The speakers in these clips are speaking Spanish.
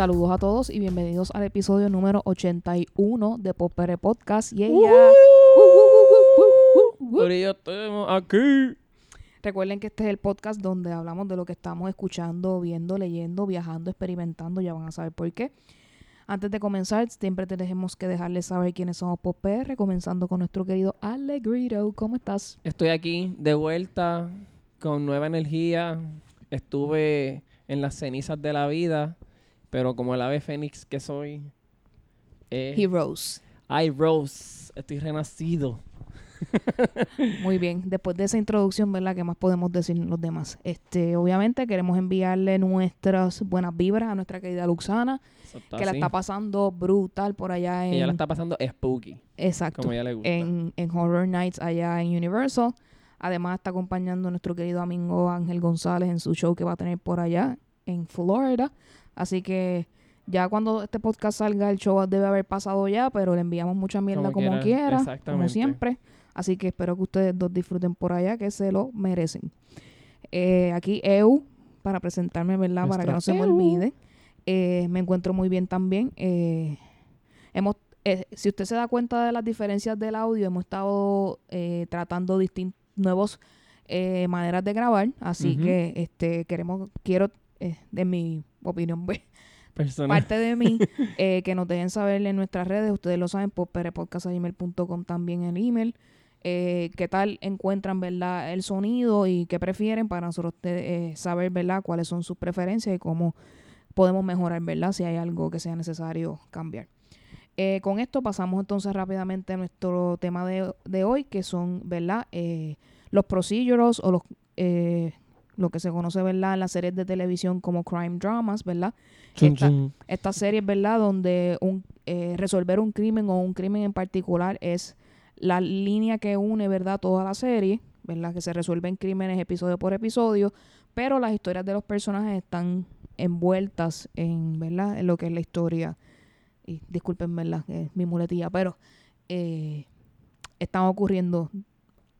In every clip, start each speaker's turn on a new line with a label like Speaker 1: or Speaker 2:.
Speaker 1: Saludos a todos y bienvenidos al episodio número 81 de Popere Podcast. Yeah,
Speaker 2: Uh, ya estamos aquí.
Speaker 1: Recuerden que este es el podcast donde hablamos de lo que estamos escuchando, viendo, leyendo, viajando, experimentando. Ya van a saber por qué. Antes de comenzar, siempre tenemos que dejarles saber quiénes somos Popr, comenzando con nuestro querido Alegrito. ¿Cómo estás?
Speaker 2: Estoy aquí de vuelta con nueva energía. Estuve en las cenizas de la vida, pero como el ave fénix que soy, eh,
Speaker 1: Heroes.
Speaker 2: I rose. Estoy renacido.
Speaker 1: Muy bien. Después de esa introducción, ¿verdad? ¿Qué más podemos decir los demás? Este, obviamente queremos enviarle nuestras buenas vibras a nuestra querida Luxana,
Speaker 2: está
Speaker 1: que la está pasando brutal por allá en...
Speaker 2: Ella la está pasando spooky,
Speaker 1: Exacto.
Speaker 2: como ella le gusta.
Speaker 1: en, en Horror Nights allá en Universal. Además está acompañando a nuestro querido amigo Ángel González en su show que va a tener por allá en Florida. Así que ya cuando este podcast salga el show debe haber pasado ya, pero le enviamos mucha mierda como,
Speaker 2: Como
Speaker 1: quiera,
Speaker 2: quiera,
Speaker 1: como siempre. Así que espero que ustedes dos disfruten por allá, que se lo merecen. Eh, aquí Eu, para presentarme, ¿verdad? para que no se me olvide. Eh, me encuentro muy bien también. Eh, hemos eh, si usted se da cuenta de las diferencias del audio, hemos estado tratando distintos nuevos maneras de grabar, así que este queremos quiero eh, de mi opinión
Speaker 2: Persona.
Speaker 1: parte de mí eh, que nos dejen saber en nuestras redes, ustedes lo saben por también el email. Eh, qué tal encuentran verdad el sonido y qué prefieren para nosotros eh, saber verdad cuáles son sus preferencias y cómo podemos mejorar verdad si hay algo que sea necesario cambiar. Eh, con esto pasamos entonces rápidamente a nuestro tema de, de hoy, que son, ¿verdad? Eh, los procedurals o los, eh, lo que se conoce, ¿verdad? En las series de televisión como crime dramas, ¿verdad? Esta-. Estas series, ¿verdad? Donde un, eh, resolver un crimen o un crimen en particular es la línea que une, ¿verdad? Toda la serie, ¿verdad? Que se resuelven crímenes episodio por episodio, pero las historias de los personajes están envueltas en, ¿verdad? En lo que es la historia. Y disculpen, ¿verdad? es mi muletilla, pero eh, están ocurriendo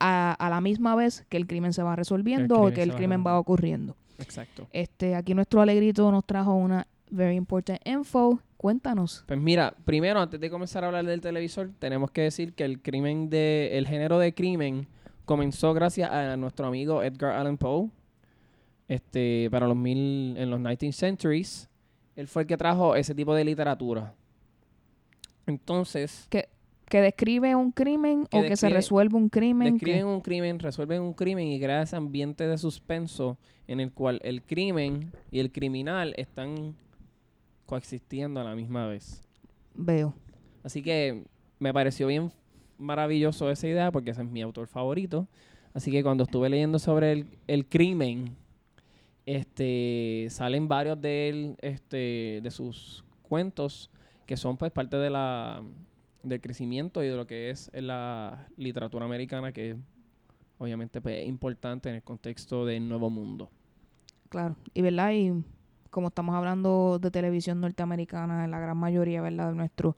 Speaker 1: a, a la misma vez que el crimen se va resolviendo o que el crimen va ocurriendo.
Speaker 2: Exacto.
Speaker 1: Este, aquí nuestro alegrito nos trajo una very important info. Cuéntanos.
Speaker 2: Pues mira, primero, antes de comenzar a hablar del televisor, tenemos que decir que el crimen de, el género de crimen comenzó gracias a nuestro amigo Edgar Allan Poe. Este, para los mil, en los 19 centuries, él fue el que trajo ese tipo de literatura. Entonces,
Speaker 1: Que describe un crimen
Speaker 2: Que
Speaker 1: o que se resuelve un crimen. que-
Speaker 2: describen un crimen, resuelven un crimen y crea ese ambiente de suspenso en el cual el crimen y el criminal están coexistiendo a la misma vez.
Speaker 1: Veo.
Speaker 2: Así que me pareció bien maravilloso esa idea porque ese es mi autor favorito. Así que cuando estuve leyendo sobre el, el crimen, este, salen varios de él, este, de sus cuentos que son pues parte de la del crecimiento y de lo que es la literatura americana que obviamente pues, es importante en el contexto del Nuevo Mundo.
Speaker 1: Claro. Y verdad, y como estamos hablando de televisión norteamericana en la gran mayoría, ¿verdad? De nuestros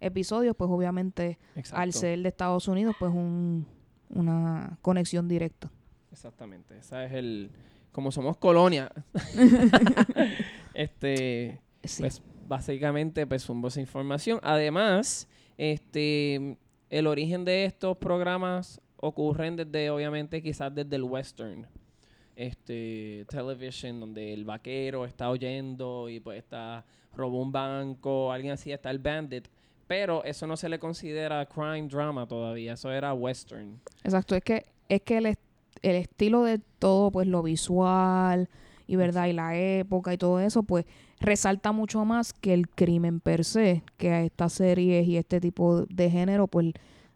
Speaker 1: episodios, pues obviamente
Speaker 2: Exacto.
Speaker 1: al ser de Estados Unidos, pues un, una conexión directa.
Speaker 2: Exactamente. Esa es el como somos colonia. este
Speaker 1: Sí.
Speaker 2: Pues básicamente pues un esa información. Además, este el origen de estos programas ocurren desde obviamente quizás desde el western. Este television donde el vaquero está oyendo y pues está robó un banco, alguien así está el bandit, pero eso no se le considera crime drama todavía, eso era western.
Speaker 1: Exacto, es que es que el, el estilo de todo, pues lo visual y verdad y la época y todo eso, pues resalta mucho más que el crimen per se, que a estas series y este tipo de género, pues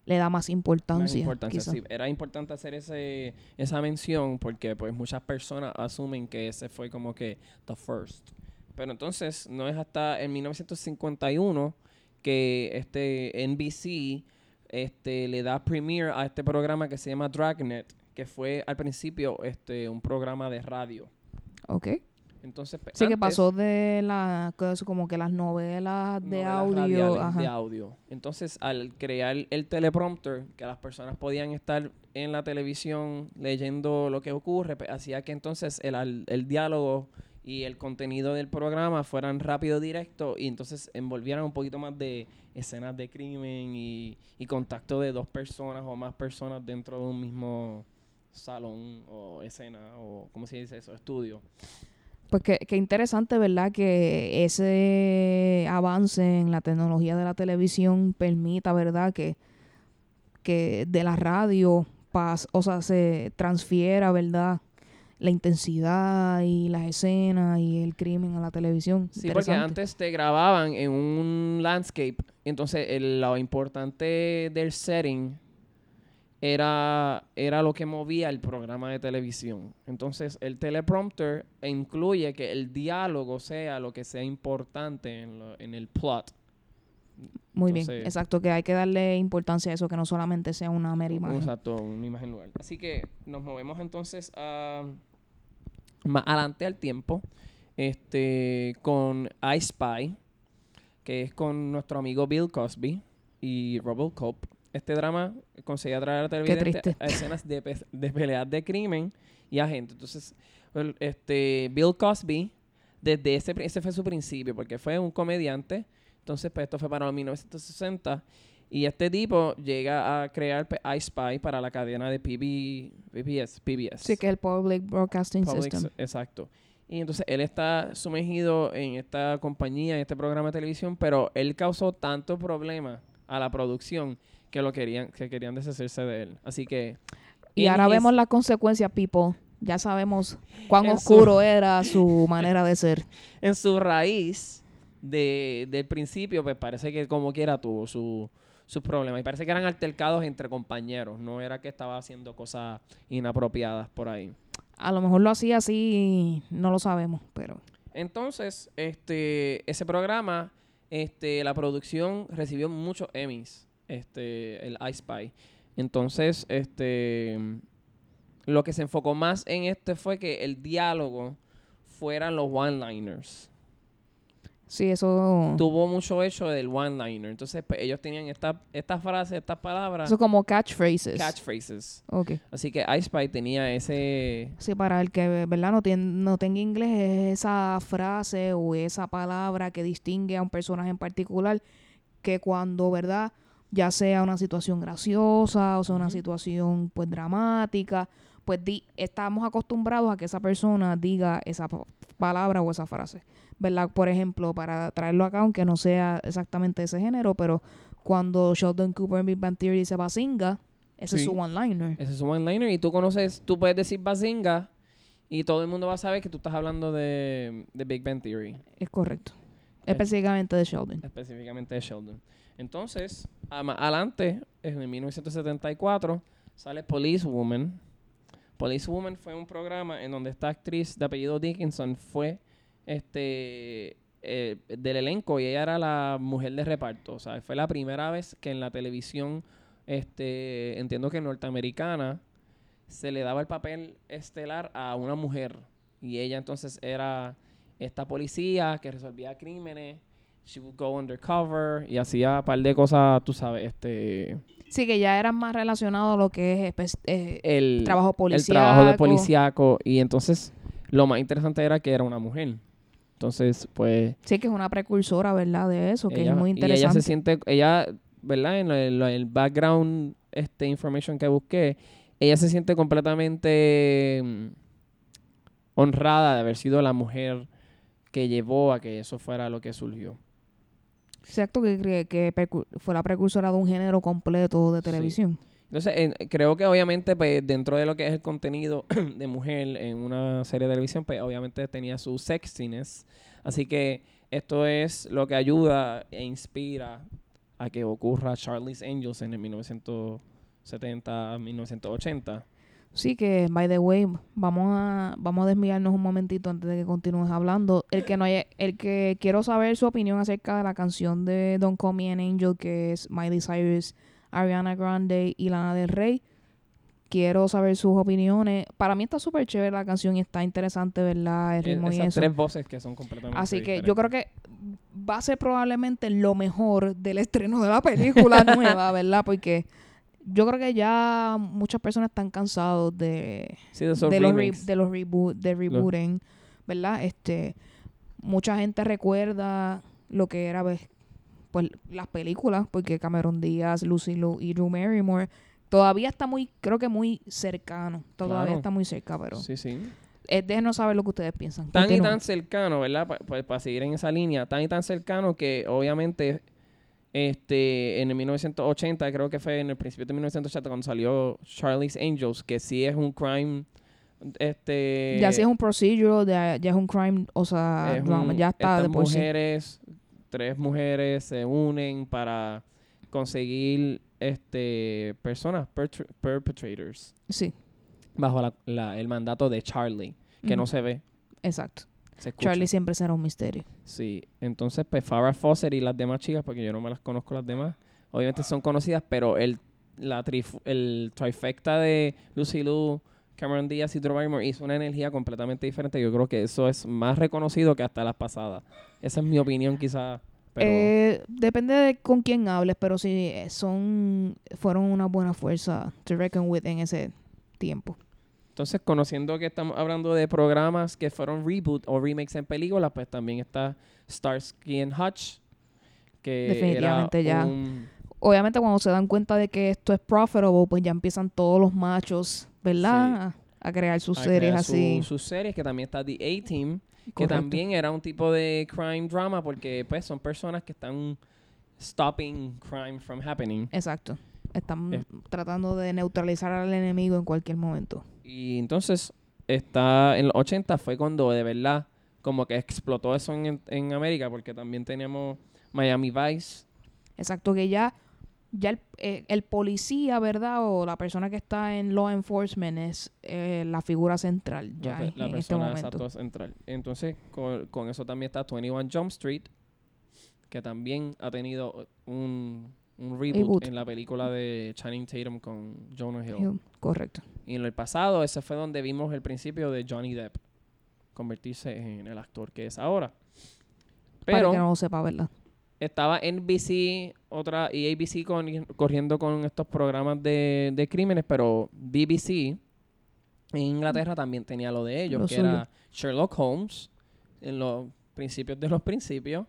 Speaker 1: le da más importancia.
Speaker 2: importancia,
Speaker 1: quizá.
Speaker 2: sí. Era importante hacer ese, esa mención porque pues muchas personas asumen que ese fue como que the first. Pero entonces no es hasta en 1951 que este NBC este, le da premiere a este programa que se llama Dragnet, que fue al principio este, un programa de radio.
Speaker 1: Ok.
Speaker 2: Entonces, pues,
Speaker 1: Sí, que
Speaker 2: antes-
Speaker 1: pasó de la, que es como que las novelas de
Speaker 2: novelas
Speaker 1: audio. ajá.
Speaker 2: de audio. Entonces, al crear el teleprompter, que las personas podían estar en la televisión leyendo lo que ocurre, pues, hacía que entonces el, el diálogo y el contenido del programa fueran rápido, directo y entonces envolvieran un poquito más de escenas de crimen y, y contacto de dos personas o más personas dentro de un mismo salón o escena o, ¿cómo se dice eso? Estudio.
Speaker 1: Pues qué, qué interesante, ¿verdad? Que ese avance en la tecnología de la televisión permita, ¿verdad? Que, que de la radio, pas, o sea, se transfiera, ¿verdad? La intensidad y las escenas y el crimen a la televisión.
Speaker 2: Sí, porque antes te grababan en un landscape, entonces el- lo importante del setting era, era lo que movía el programa de televisión. Entonces el teleprompter incluye que el diálogo sea lo que sea importante en, lo- en el plot.
Speaker 1: Muy bien, exacto, que hay que darle importancia a eso, que no solamente sea una mera imagen.
Speaker 2: Exacto, una imagen lugar. Así que nos movemos entonces a más adelante al tiempo este con I Spy, que es con nuestro amigo Bill Cosby y Robocop. Este drama conseguía traer a televidente a escenas de, pe- de peleas de crimen y a gente. Entonces, el- este Bill Cosby, desde ese, ese fue su principio, porque fue un comediante. Entonces, pues esto fue para los 1960. Y este tipo llega a crear pe- I Spy para la cadena de PB, PBS. PBS.
Speaker 1: Sí, que es el Public Broadcasting
Speaker 2: Public
Speaker 1: System.
Speaker 2: Exacto. Y entonces él está sumergido en esta compañía, en este programa de televisión, pero él causó tanto problema a la producción que lo querían, que querían deshacerse de él. Así que.
Speaker 1: Y ahora
Speaker 2: his-
Speaker 1: vemos las consecuencias, people. Ya sabemos cuán
Speaker 2: En su-
Speaker 1: oscuro era su manera de ser.
Speaker 2: en su raíz de, del principio, pues parece que como quiera tuvo su, sus problemas. Y parece que eran altercados entre compañeros. No era que estaba haciendo cosas inapropiadas por ahí.
Speaker 1: A lo mejor lo hacía así, no lo sabemos, pero
Speaker 2: Entonces, este, ese programa, este, la producción recibió muchos Emmys, este, el I Spy. Entonces, este, lo que se enfocó más en este fue que el diálogo fueran los one-liners.
Speaker 1: sí, eso,
Speaker 2: Tuvo mucho hecho del one-liner. Entonces, pues, ellos tenían esta, estas frases, estas palabras,
Speaker 1: eso es como catchphrases.
Speaker 2: catchphrases.
Speaker 1: Ok.
Speaker 2: Así que I Spy tenía ese...
Speaker 1: Sí, para el que, ¿verdad? No, tien- no tenga inglés, es esa frase o esa palabra que distingue a un personaje en particular que cuando, ¿verdad? Ya sea una situación graciosa o sea una situación, pues, dramática, pues di, estamos acostumbrados a que esa persona diga esa pa- palabra o esa frase, ¿verdad? Por ejemplo, para traerlo acá, aunque no sea exactamente ese género, pero cuando Sheldon Cooper en Big Bang Theory dice bazinga, ese es su one-liner.
Speaker 2: Ese es un one-liner y tú conoces, tú puedes decir Bazinga y todo el mundo va a saber que tú estás hablando de, de Big Bang Theory,
Speaker 1: Es correcto.
Speaker 2: Es-
Speaker 1: Específicamente de Sheldon.
Speaker 2: específicamente de Sheldon. Entonces, adelante, en 1974, sale Police Woman. Police Woman fue un programa en donde esta actriz de apellido Dickinson fue este eh, del elenco y ella era la mujer de reparto. O sea, fue la primera vez que en la televisión, este, entiendo que norteamericana, se le daba el papel estelar a una mujer. Y ella entonces era esta policía que resolvía crímenes. She would go undercover y hacía un par de cosas, tú sabes, este...
Speaker 1: Sí, que ya eran más relacionados a lo que es espe- eh,
Speaker 2: El
Speaker 1: trabajo
Speaker 2: el
Speaker 1: policial.
Speaker 2: trabajo de policíaco. Y entonces lo más interesante era que era una mujer. Entonces, pues...
Speaker 1: Sí, que es una precursora, ¿verdad? De eso, que
Speaker 2: ella,
Speaker 1: es muy
Speaker 2: y ella
Speaker 1: interesante.
Speaker 2: se siente, ella, ¿verdad? En el, el background, este, information que busqué, ella se siente completamente mm, honrada de haber sido la mujer que llevó a que eso fuera lo que surgió.
Speaker 1: Exacto, que, que, que precu- fue la precursora de un género completo de
Speaker 2: Sí.
Speaker 1: televisión.
Speaker 2: Entonces, en- creo que obviamente, pues, dentro de lo que es el contenido de mujer en una serie de televisión, pues, obviamente tenía su sexiness. Así que esto es lo que ayuda e inspira a que ocurra Charlie's Angels en el 1970, 1980.
Speaker 1: Sí, que, by the way, vamos a, vamos a desviarnos un momentito antes de que continúes hablando. El que no haya, el que quiero saber su opinión acerca de la canción de Don't Call Me an Angel, que es Miley Cyrus, Ariana Grande y Lana del Rey. Quiero saber sus opiniones. Para mí está súper chévere la canción y está interesante, ¿verdad? El
Speaker 2: Eh,
Speaker 1: ritmo y
Speaker 2: Esas
Speaker 1: eso.
Speaker 2: tres voces que son completamente
Speaker 1: Así que yo creo que va a ser probablemente lo mejor del estreno de la película nueva, ¿verdad? Porque yo creo que ya muchas personas están cansados de,
Speaker 2: Sí, de
Speaker 1: los, re- de los reboot, de rebooting. ¿verdad? Este, mucha gente recuerda lo que era pues, pues las películas, porque Cameron Díaz, Lucy Liu y Drew Barrymore todavía está muy, creo que muy cercano, todavía
Speaker 2: Claro.
Speaker 1: está muy cerca, pero
Speaker 2: Sí, sí.
Speaker 1: déjenos saber lo que ustedes piensan.
Speaker 2: Tan y tan cercano, ¿verdad? Pa- Pues para seguir en esa línea, tan y tan cercano que obviamente este en el 1980, creo que fue en el principio de 1980 cuando salió Charlie's Angels, que sí es un crime este
Speaker 1: ya si es un procedural, ya, ya es un crime, o sea,
Speaker 2: es
Speaker 1: drama,
Speaker 2: un-
Speaker 1: ya está de por sí.
Speaker 2: mujeres, tres mujeres se unen para conseguir este personas perpetrators
Speaker 1: Sí,
Speaker 2: bajo la- la- el mandato de Charlie, que no se ve,
Speaker 1: exacto.
Speaker 2: Se.
Speaker 1: Charlie siempre será un misterio.
Speaker 2: Sí, entonces pues Farrah Fawcett y las demás chicas, porque yo no me las conozco las demás, obviamente son conocidas, pero el, la trif- el trifecta de Lucy Liu, Cameron Díaz y Drew Barrymore hizo una energía completamente diferente. Yo creo que eso es más reconocido que hasta las pasadas. Esa es mi opinión quizás. Pero
Speaker 1: Eh, depende de con quién hables, pero sí eh, son fueron una buena fuerza to reckon with en ese tiempo.
Speaker 2: Entonces, conociendo que estamos hablando de programas que fueron reboot o remakes en películas, pues también está Starsky and Hutch, que
Speaker 1: Definitivamente
Speaker 2: era
Speaker 1: ya.
Speaker 2: un-
Speaker 1: Obviamente cuando se dan cuenta de que esto es profitable, pues ya empiezan todos los machos, ¿verdad? A, a crear sus
Speaker 2: a
Speaker 1: series
Speaker 2: crear
Speaker 1: así.
Speaker 2: su- sus series, que también está The A-Team, que
Speaker 1: Correcto.
Speaker 2: también era un tipo de crime drama porque pues son personas que están stopping crime from happening.
Speaker 1: Exacto. Están
Speaker 2: Eh.
Speaker 1: tratando de neutralizar al enemigo en cualquier momento.
Speaker 2: Y entonces está en los 80 fue cuando de verdad como que explotó eso en, en América porque también teníamos Miami Vice.
Speaker 1: Exacto, que ya, ya el, eh, el policía, ¿verdad? O la persona que está en law enforcement es eh, la figura central ya
Speaker 2: la,
Speaker 1: en,
Speaker 2: la
Speaker 1: en este
Speaker 2: persona
Speaker 1: momento.
Speaker 2: exacto central. Entonces, con, con eso también está 21 Jump Street, que también ha tenido un, un reboot,
Speaker 1: Reboot.
Speaker 2: en la película de Channing Tatum con Jonah Hill.
Speaker 1: Hill, Correcto.
Speaker 2: Y en el pasado, ese fue donde vimos el principio de Johnny Depp convertirse en el actor que es ahora.
Speaker 1: Para
Speaker 2: Pero
Speaker 1: que no lo sepa, ¿verdad?
Speaker 2: estaba NBC otra y ABC con- corriendo con estos programas de, de crímenes, pero BBC en Inglaterra también tenía lo de ellos,
Speaker 1: Lo
Speaker 2: que
Speaker 1: suyo.
Speaker 2: era Sherlock Holmes en los principios de los principios,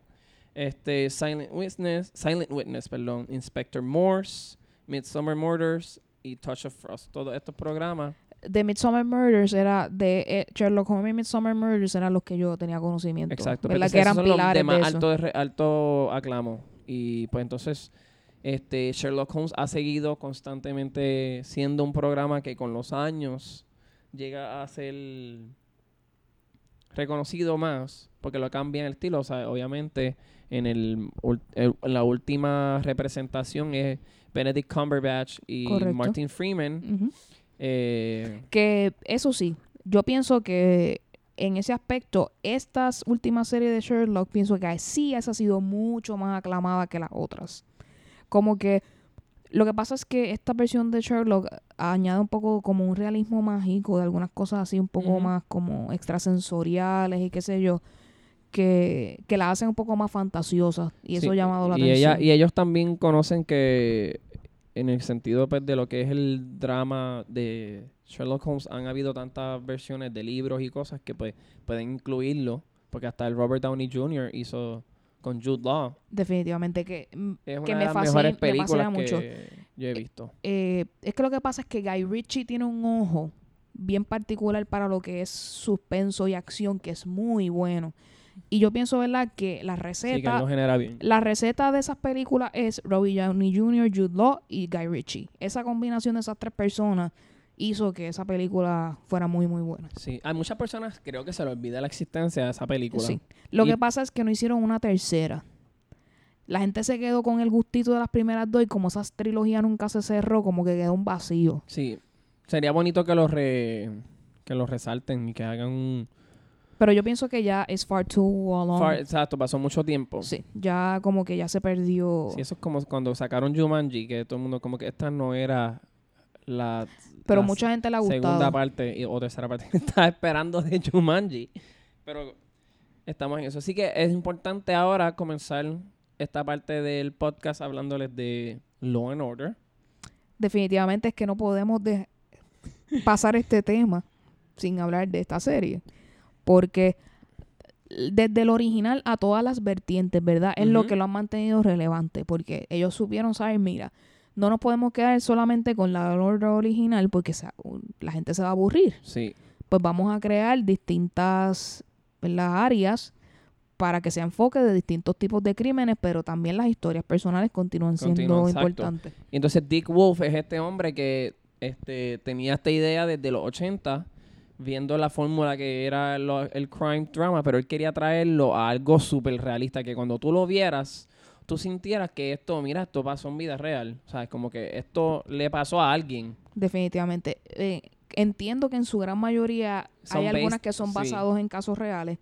Speaker 2: este Silent Witness, Silent Witness, perdón, Inspector Morse, Midsummer Murders y Touch of Frost, todos estos programas.
Speaker 1: De Midsommar Murders era de eh, Sherlock Holmes y Midsommar Murders eran los que yo tenía conocimiento.
Speaker 2: Exacto,
Speaker 1: ¿verdad?
Speaker 2: porque
Speaker 1: Que eran
Speaker 2: son los
Speaker 1: pilares
Speaker 2: de más
Speaker 1: de eso.
Speaker 2: alto, de re- alto aclamo. Y pues entonces, este Sherlock Holmes ha seguido constantemente siendo un programa que con los años llega a ser reconocido más, porque lo cambian el estilo. O sea, obviamente en el, en la última representación es Benedict Cumberbatch y
Speaker 1: Correcto.
Speaker 2: Martin Freeman. Eh,
Speaker 1: Que eso sí, yo pienso que en ese aspecto, estas últimas series de Sherlock, pienso que sí esa ha sido mucho más aclamada que las otras. Como que lo que pasa es que esta versión de Sherlock añade un poco como un realismo mágico de algunas cosas así un poco más como extrasensoriales y qué sé yo, que, que la hacen un poco más fantasiosas y eso
Speaker 2: Sí,
Speaker 1: ha llamado la
Speaker 2: y
Speaker 1: atención.
Speaker 2: ella- y ellos también conocen que en el sentido pues, de lo que es el drama de Sherlock Holmes han habido tantas versiones de libros y cosas que pues pueden incluirlo porque hasta el Robert Downey Jr. hizo con Jude Law
Speaker 1: Definitivamente que, mm,
Speaker 2: es
Speaker 1: que me fascina, me fascina mucho.
Speaker 2: que yo he visto
Speaker 1: eh, es que lo que pasa es que Guy Ritchie tiene un ojo bien particular para lo que es suspenso y acción, que es muy bueno. Y yo pienso, ¿verdad?, que la
Speaker 2: sí que
Speaker 1: receta,
Speaker 2: genera bien
Speaker 1: la receta de esas películas es Robbie Downey Jr., Jude Law y Guy Ritchie. Esa combinación de esas tres personas hizo que esa película fuera muy, muy buena.
Speaker 2: sí hay muchas personas creo que se les olvida la existencia de esa película
Speaker 1: Sí. Lo
Speaker 2: Y-
Speaker 1: que pasa es que no hicieron una tercera. La gente se quedó con el gustito de las primeras dos y como esa trilogía nunca se cerró, como que quedó un vacío.
Speaker 2: sí sería bonito que lo re, que lo resalten y que hagan un
Speaker 1: Pero yo pienso que ya es far too long.
Speaker 2: far- exacto pasó mucho tiempo
Speaker 1: Sí, ya como que ya se perdió.
Speaker 2: Sí, eso es como cuando sacaron Jumanji, que todo el mundo como que esta no era la,
Speaker 1: pero
Speaker 2: la
Speaker 1: mucha gente le ha
Speaker 2: segunda
Speaker 1: gustado.
Speaker 2: parte y- o tercera parte que estaba esperando de Jumanji. Pero estamos en eso. Así que es importante ahora comenzar esta parte del podcast hablándoles de Law and Order.
Speaker 1: Definitivamente es que no podemos de- pasar este tema sin hablar de esta serie. porque desde el original a todas las vertientes, ¿verdad? Es lo que lo han mantenido relevante, porque ellos supieron saber, mira, no nos podemos quedar solamente con la Order original porque se- la gente se va a aburrir.
Speaker 2: Sí.
Speaker 1: Pues vamos a crear distintas ¿verdad? áreas para que se enfoque de distintos tipos de crímenes, pero también las historias personales continúan siendo
Speaker 2: Continúan, exacto.
Speaker 1: importantes.
Speaker 2: Y entonces Dick Wolf es este hombre que este, tenía esta idea desde los 80, viendo la fórmula que era lo- el crime drama, pero él quería traerlo a algo súper realista, que cuando tú lo vieras, tú sintieras que esto, mira, esto pasó en vida real. O sea, es como que esto le pasó a alguien.
Speaker 1: Definitivamente. Eh, entiendo que en su gran mayoría
Speaker 2: Son
Speaker 1: hay algunas
Speaker 2: based-
Speaker 1: que son
Speaker 2: sí.
Speaker 1: basados en casos reales,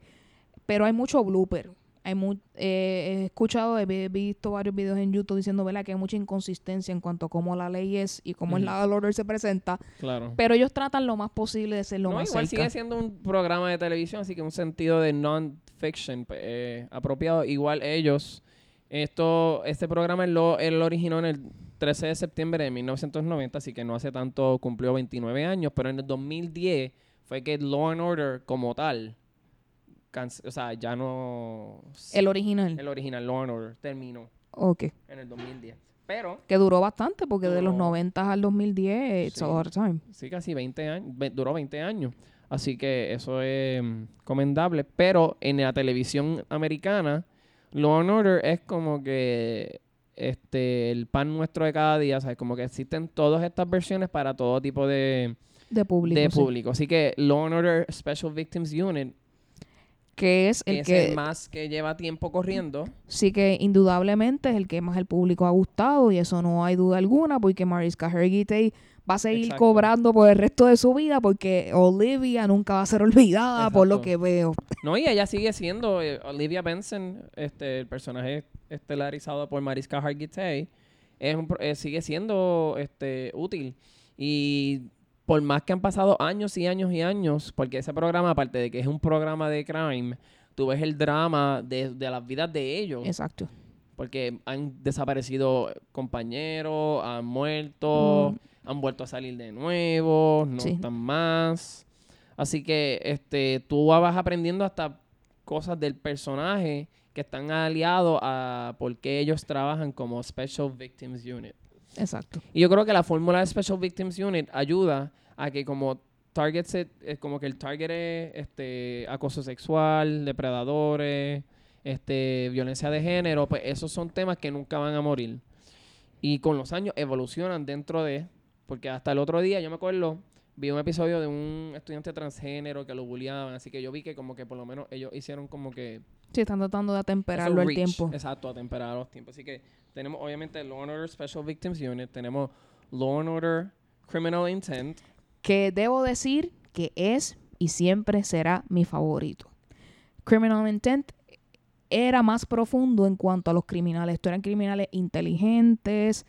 Speaker 1: pero hay mucho blooper. Hay mu- eh, he escuchado, he vi- he visto varios videos en YouTube diciendo ¿verdad? que hay mucha inconsistencia en cuanto a cómo la ley es y cómo el and Order se presenta,
Speaker 2: Claro.
Speaker 1: pero ellos tratan lo más posible de ser lo
Speaker 2: no,
Speaker 1: más
Speaker 2: igual
Speaker 1: cerca.
Speaker 2: sigue siendo un programa de televisión, así que un sentido de non-fiction eh, apropiado. Igual ellos, esto, este programa él lo, él lo originó en el 13 de septiembre de 1990, así que no hace tanto, cumplió 29 años, pero en el 2010 fue que Law and Order como tal, o sea, ya no...
Speaker 1: El original.
Speaker 2: el original Law and Order terminó
Speaker 1: Ok.
Speaker 2: en el 2010. Pero,
Speaker 1: Que duró bastante porque de los
Speaker 2: Duró.
Speaker 1: 90 al 2010, it's
Speaker 2: Sí.
Speaker 1: a lot of time.
Speaker 2: sí, casi 20 años, duró 20 años. Así que eso es mm, comendable. Pero en la televisión americana, Law and Order es como que este el pan nuestro de cada día. ¿sabes? Como que existen todas estas versiones para todo tipo de,
Speaker 1: De público.
Speaker 2: de
Speaker 1: sí.
Speaker 2: público. Así que Law and Order Special Victims Unit
Speaker 1: Que es el
Speaker 2: es
Speaker 1: que
Speaker 2: el más que lleva tiempo corriendo.
Speaker 1: sí que indudablemente es el que más el público ha gustado y eso no hay duda alguna porque Mariska Hargitay va a seguir
Speaker 2: Exacto.
Speaker 1: cobrando por el resto de su vida porque Olivia nunca va a ser olvidada por lo que veo.
Speaker 2: No, y ella sigue siendo eh, Olivia Benson, este, el personaje estelarizado por Mariska Hargitay, es un eh, sigue siendo este, útil. Y por más que han pasado años y años y años, porque ese programa, aparte de que es un programa de crime, tú ves el drama de, de las vidas de ellos.
Speaker 1: Exacto.
Speaker 2: Porque han desaparecido compañeros, han muerto,
Speaker 1: Mm.
Speaker 2: han vuelto a salir de nuevo, no
Speaker 1: Sí.
Speaker 2: están más. Así que este, tú vas aprendiendo hasta cosas del personaje que están aliados a por qué ellos trabajan como Special Victims Unit.
Speaker 1: Exacto.
Speaker 2: Y yo creo que la fórmula de Special Victims Unit ayuda a que como target set, es como que el target es este acoso sexual, depredadores, este violencia de género, pues esos son temas que nunca van a morir. Y con los años evolucionan dentro de, porque hasta el otro día yo me acuerdo, vi un episodio de un estudiante transgénero que lo bulliaban, así que yo vi que como que por lo menos ellos hicieron como que
Speaker 1: Sí, están tratando de atemperarlo al tiempo.
Speaker 2: Exacto, atemperar los tiempos. Así que tenemos obviamente Law and Order Special Victims Unit, tenemos Law and Order Criminal Intent.
Speaker 1: Que debo decir que es y siempre será mi favorito. Criminal Intent era más profundo en cuanto a los criminales. Estos eran criminales inteligentes,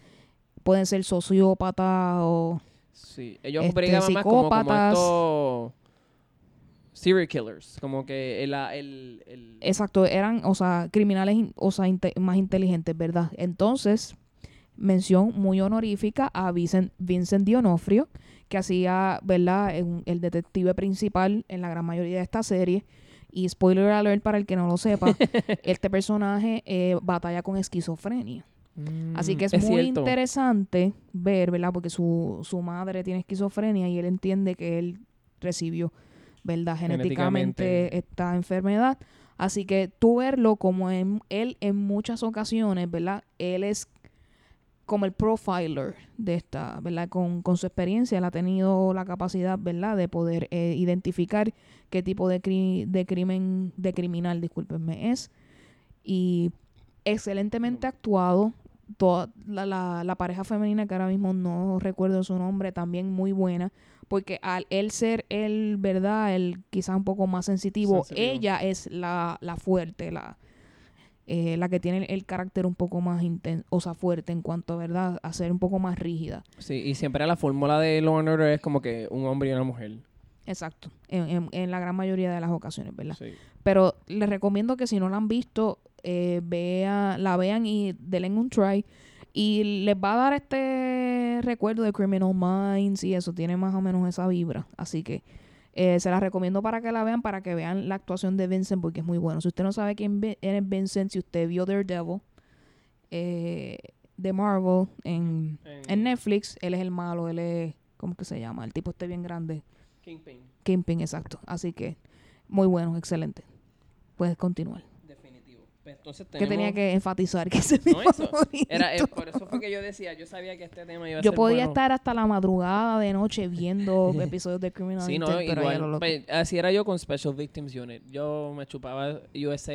Speaker 1: pueden ser sociópatas o
Speaker 2: Sí, ellos
Speaker 1: Este,
Speaker 2: más como, como estos serial killers, como que el, el, el-
Speaker 1: Exacto, eran, o sea, criminales in- o sea, inte- más inteligentes, ¿verdad? Entonces, mención muy honorífica a Vincent, Vincent D'Onofrio, que hacía, ¿verdad?, el detective principal en la gran mayoría de esta serie. Y spoiler alert para el que no lo sepa, este personaje eh, batalla con esquizofrenia. Así que es, muy
Speaker 2: cierto.
Speaker 1: interesante ver, ¿verdad? Porque su, su madre tiene esquizofrenia y él entiende que él recibió, ¿verdad? Genéticamente,
Speaker 2: Genéticamente.
Speaker 1: esta enfermedad. Así que tú verlo como en, él en muchas ocasiones, ¿verdad? Él es como el profiler de esta, ¿verdad? Con, con su experiencia, él ha tenido la capacidad, ¿verdad? De poder eh, identificar qué tipo de, cri- de crimen, de criminal, discúlpenme, es. Y excelentemente actuado. Toda la, la, la pareja femenina, que ahora mismo no recuerdo su nombre, también muy buena. Porque al él ser el, ¿verdad? El quizás un poco más sensitivo,
Speaker 2: Sensitivo.
Speaker 1: ella es la, la fuerte, la, eh, la que tiene el carácter un poco más intenso, o sea, fuerte en cuanto, ¿verdad? A ser un poco más rígida.
Speaker 2: Sí, y siempre la fórmula de Law and Order es como que un hombre y una mujer.
Speaker 1: Exacto. En, en- en la gran mayoría de las ocasiones, ¿verdad?
Speaker 2: Sí.
Speaker 1: Pero les recomiendo que si no la han visto, eh, vea, la vean y denle un try. Y les va a dar este recuerdo de Criminal Minds y eso, tiene más o menos esa vibra. Así que Eh, se la recomiendo para que la vean, para que vean la actuación de Vincent, porque es muy bueno. Si usted no sabe quién es Vincent, si usted vio Daredevil eh, de Marvel en, en Netflix, él es el malo, él es, ¿cómo que se llama? El tipo este bien grande.
Speaker 2: Kingpin.
Speaker 1: Kingpin, exacto. Así que, muy bueno, excelente. Puedes continuar.
Speaker 2: Pues entonces
Speaker 1: Que
Speaker 2: tenemos...
Speaker 1: tenía que enfatizar que ese
Speaker 2: No, eso. Era, eh, por eso fue que yo decía, yo sabía que este tema iba a
Speaker 1: Yo
Speaker 2: ser
Speaker 1: podía
Speaker 2: bueno.
Speaker 1: estar hasta la madrugada de noche viendo episodios de Criminal
Speaker 2: Sí, no,
Speaker 1: Intent, pero ella lo
Speaker 2: igual.
Speaker 1: loco.
Speaker 2: pues, así era yo con Special Victims Unit. Yo me chupaba USA.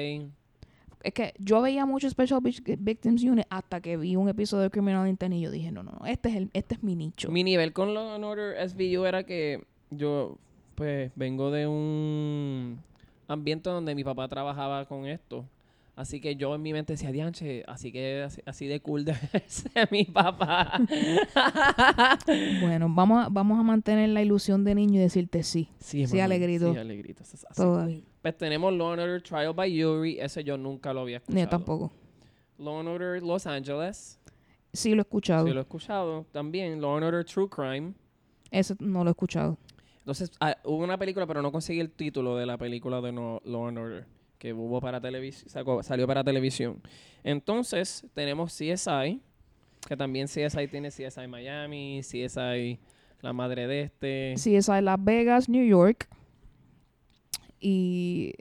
Speaker 1: Es que yo veía mucho Special Vic- Victims Unit hasta que vi un episodio de Criminal Intent y yo dije, no, no, no, este es, el, este es mi nicho.
Speaker 2: Mi nivel con Law and Order SVU era que yo, pues, vengo de un ambiente donde mi papá trabajaba con esto. Así que yo en mi mente decía, dianche, así que así, así de cool debe ser mi papá.
Speaker 1: Bueno, vamos a, vamos a mantener la ilusión de niño y decirte sí,
Speaker 2: sí,
Speaker 1: Alegrito.
Speaker 2: Sí, alegrito. eso es así.
Speaker 1: todavía.
Speaker 2: Pues tenemos Law and Order Trial by Yuri. Ese yo nunca lo había escuchado.
Speaker 1: yo tampoco.
Speaker 2: Law and Order Los Angeles.
Speaker 1: Sí lo he escuchado.
Speaker 2: Sí, lo he escuchado. También Law and Order True Crime.
Speaker 1: Ese no lo he escuchado.
Speaker 2: Entonces, ah, hubo una película, pero no conseguí el título de la película de no, Law and Order, que hubo para televisión, salió para televisión. Entonces, tenemos CSI, que también CSI tiene CSI Miami, CSI La Madre de Este.
Speaker 1: Es Las Vegas, New York. Y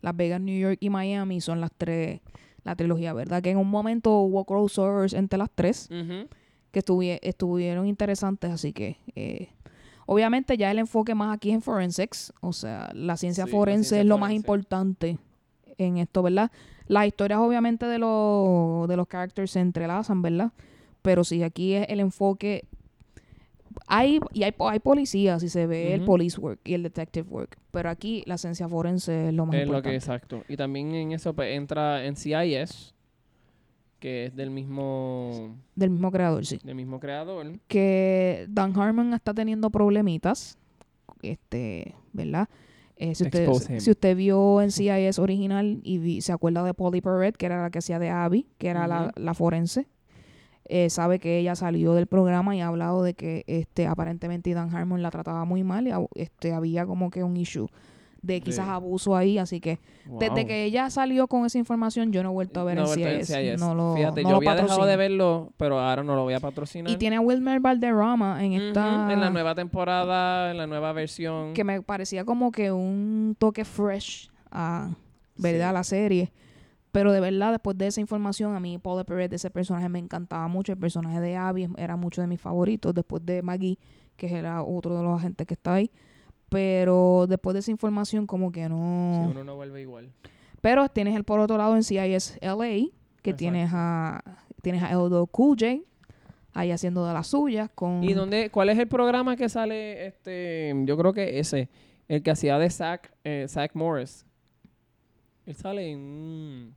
Speaker 1: Las Vegas, New York y Miami son las tres, la trilogía, ¿verdad? Que en un momento hubo crossovers entre las tres. Que estuvi- estuvieron interesantes, así que eh, obviamente ya el enfoque más aquí es en forensics, o sea, la ciencia
Speaker 2: Sí, la
Speaker 1: forense
Speaker 2: ciencia
Speaker 1: es lo más importante en esto, ¿verdad? Las historias obviamente de los de los characters se entrelazan, ¿verdad? Pero sí, aquí es el enfoque hay y hay, hay policías y se ve el police work y el detective work, pero aquí la ciencia forense es lo más
Speaker 2: Es lo
Speaker 1: importante.
Speaker 2: que exacto. Y también en eso pues, entra en CIS, que es del mismo,
Speaker 1: Del mismo creador, sí.
Speaker 2: del mismo creador.
Speaker 1: que Dan Harmon está teniendo problemitas, este, ¿verdad? Eh, si, usted, si usted vio en CIS original y vi- se acuerda de Polly Perret, que era la que hacía de Abby, que era la, la forense, eh, sabe que ella salió del programa y ha hablado de que este aparentemente Dan Harmon la trataba muy mal y abu- este, había como que un issue de quizás
Speaker 2: De-
Speaker 1: abuso ahí, así que desde que ella salió con esa información yo no he vuelto a ver
Speaker 2: No,
Speaker 1: en CIS,
Speaker 2: CIS.
Speaker 1: no lo,
Speaker 2: Fíjate,
Speaker 1: no
Speaker 2: yo
Speaker 1: lo
Speaker 2: había dejado de verlo, pero ahora no lo voy a patrocinar.
Speaker 1: Y tiene a Wilmer Valderrama en esta...
Speaker 2: En la nueva temporada, en la nueva versión.
Speaker 1: que me parecía como que un toque fresh a verdad
Speaker 2: Sí.
Speaker 1: la serie pero de verdad después de esa información a mí Paula Perret ese personaje me encantaba mucho el personaje de Abby era mucho de mis favoritos después de Maggie que era otro de los agentes que está ahí pero después de esa información como que
Speaker 2: Si
Speaker 1: no
Speaker 2: uno no vuelve igual.
Speaker 1: pero tienes el por otro lado en CIS LA que tienes a tienes a Eldo Cool J ahí haciendo de las suyas con
Speaker 2: ¿Y dónde, cuál es el programa que sale? este Yo creo que ese. El que hacía de Zach, eh, Zach Morris. Él sale en un,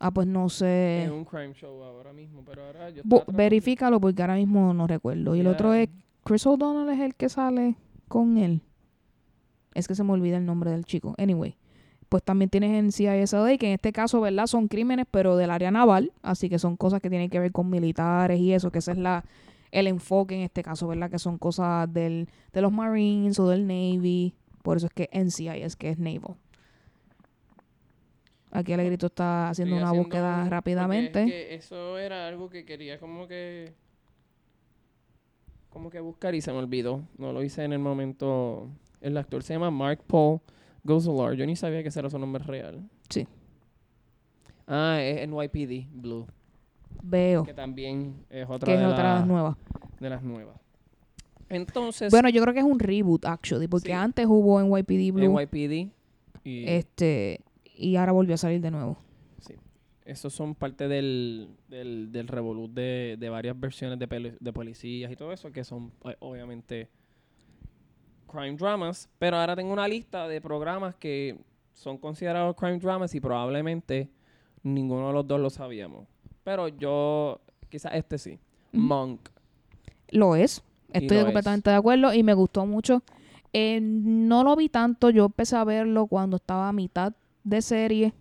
Speaker 1: ah pues no sé
Speaker 2: en un crime show ahora mismo, pero ahora yo
Speaker 1: Bo- verifícalo porque ahora mismo no recuerdo. Y el otro es Chris O'Donnell es el que sale con él. Es que se me olvida el nombre del chico. Anyway, pues también tienes en CISLA que en este caso, ¿verdad? Son crímenes pero del área naval, así que son cosas que tienen que ver con militares y eso, que ese es la el enfoque en este caso, ¿verdad? Que son cosas del de los Marines o del Navy. Por eso es que NCIS que es naval. Aquí Alegrito está haciendo
Speaker 2: Estoy
Speaker 1: una
Speaker 2: haciendo
Speaker 1: búsqueda
Speaker 2: un-
Speaker 1: rápidamente.
Speaker 2: es que eso era algo que quería como que como que buscar y se me olvidó. No lo hice en el momento. El actor se llama Mark Paul Gosselaar. Yo ni sabía que ese era su nombre real.
Speaker 1: Sí.
Speaker 2: Ah, es NYPD Blue,
Speaker 1: Veo.
Speaker 2: que también es otra,
Speaker 1: que es
Speaker 2: de,
Speaker 1: otra
Speaker 2: la-
Speaker 1: nueva.
Speaker 2: de las nuevas. Entonces,
Speaker 1: Bueno, yo creo que es un reboot, actually, porque
Speaker 2: Sí.
Speaker 1: antes hubo NYPD Blue,
Speaker 2: NYPD y
Speaker 1: este, y ahora volvió a salir de nuevo.
Speaker 2: sí, esos son parte del, del, del revolut de, de varias versiones de, de policías y todo eso, que son eh, obviamente crime dramas. Pero ahora tengo una lista de programas que son considerados crime dramas y probablemente ninguno de los dos lo sabíamos. Pero yo, quizás este sí. Monk.
Speaker 1: Lo es, estoy
Speaker 2: lo
Speaker 1: completamente de acuerdo y me gustó mucho. Eh, no lo vi tanto, yo empecé a verlo cuando estaba a mitad de serie,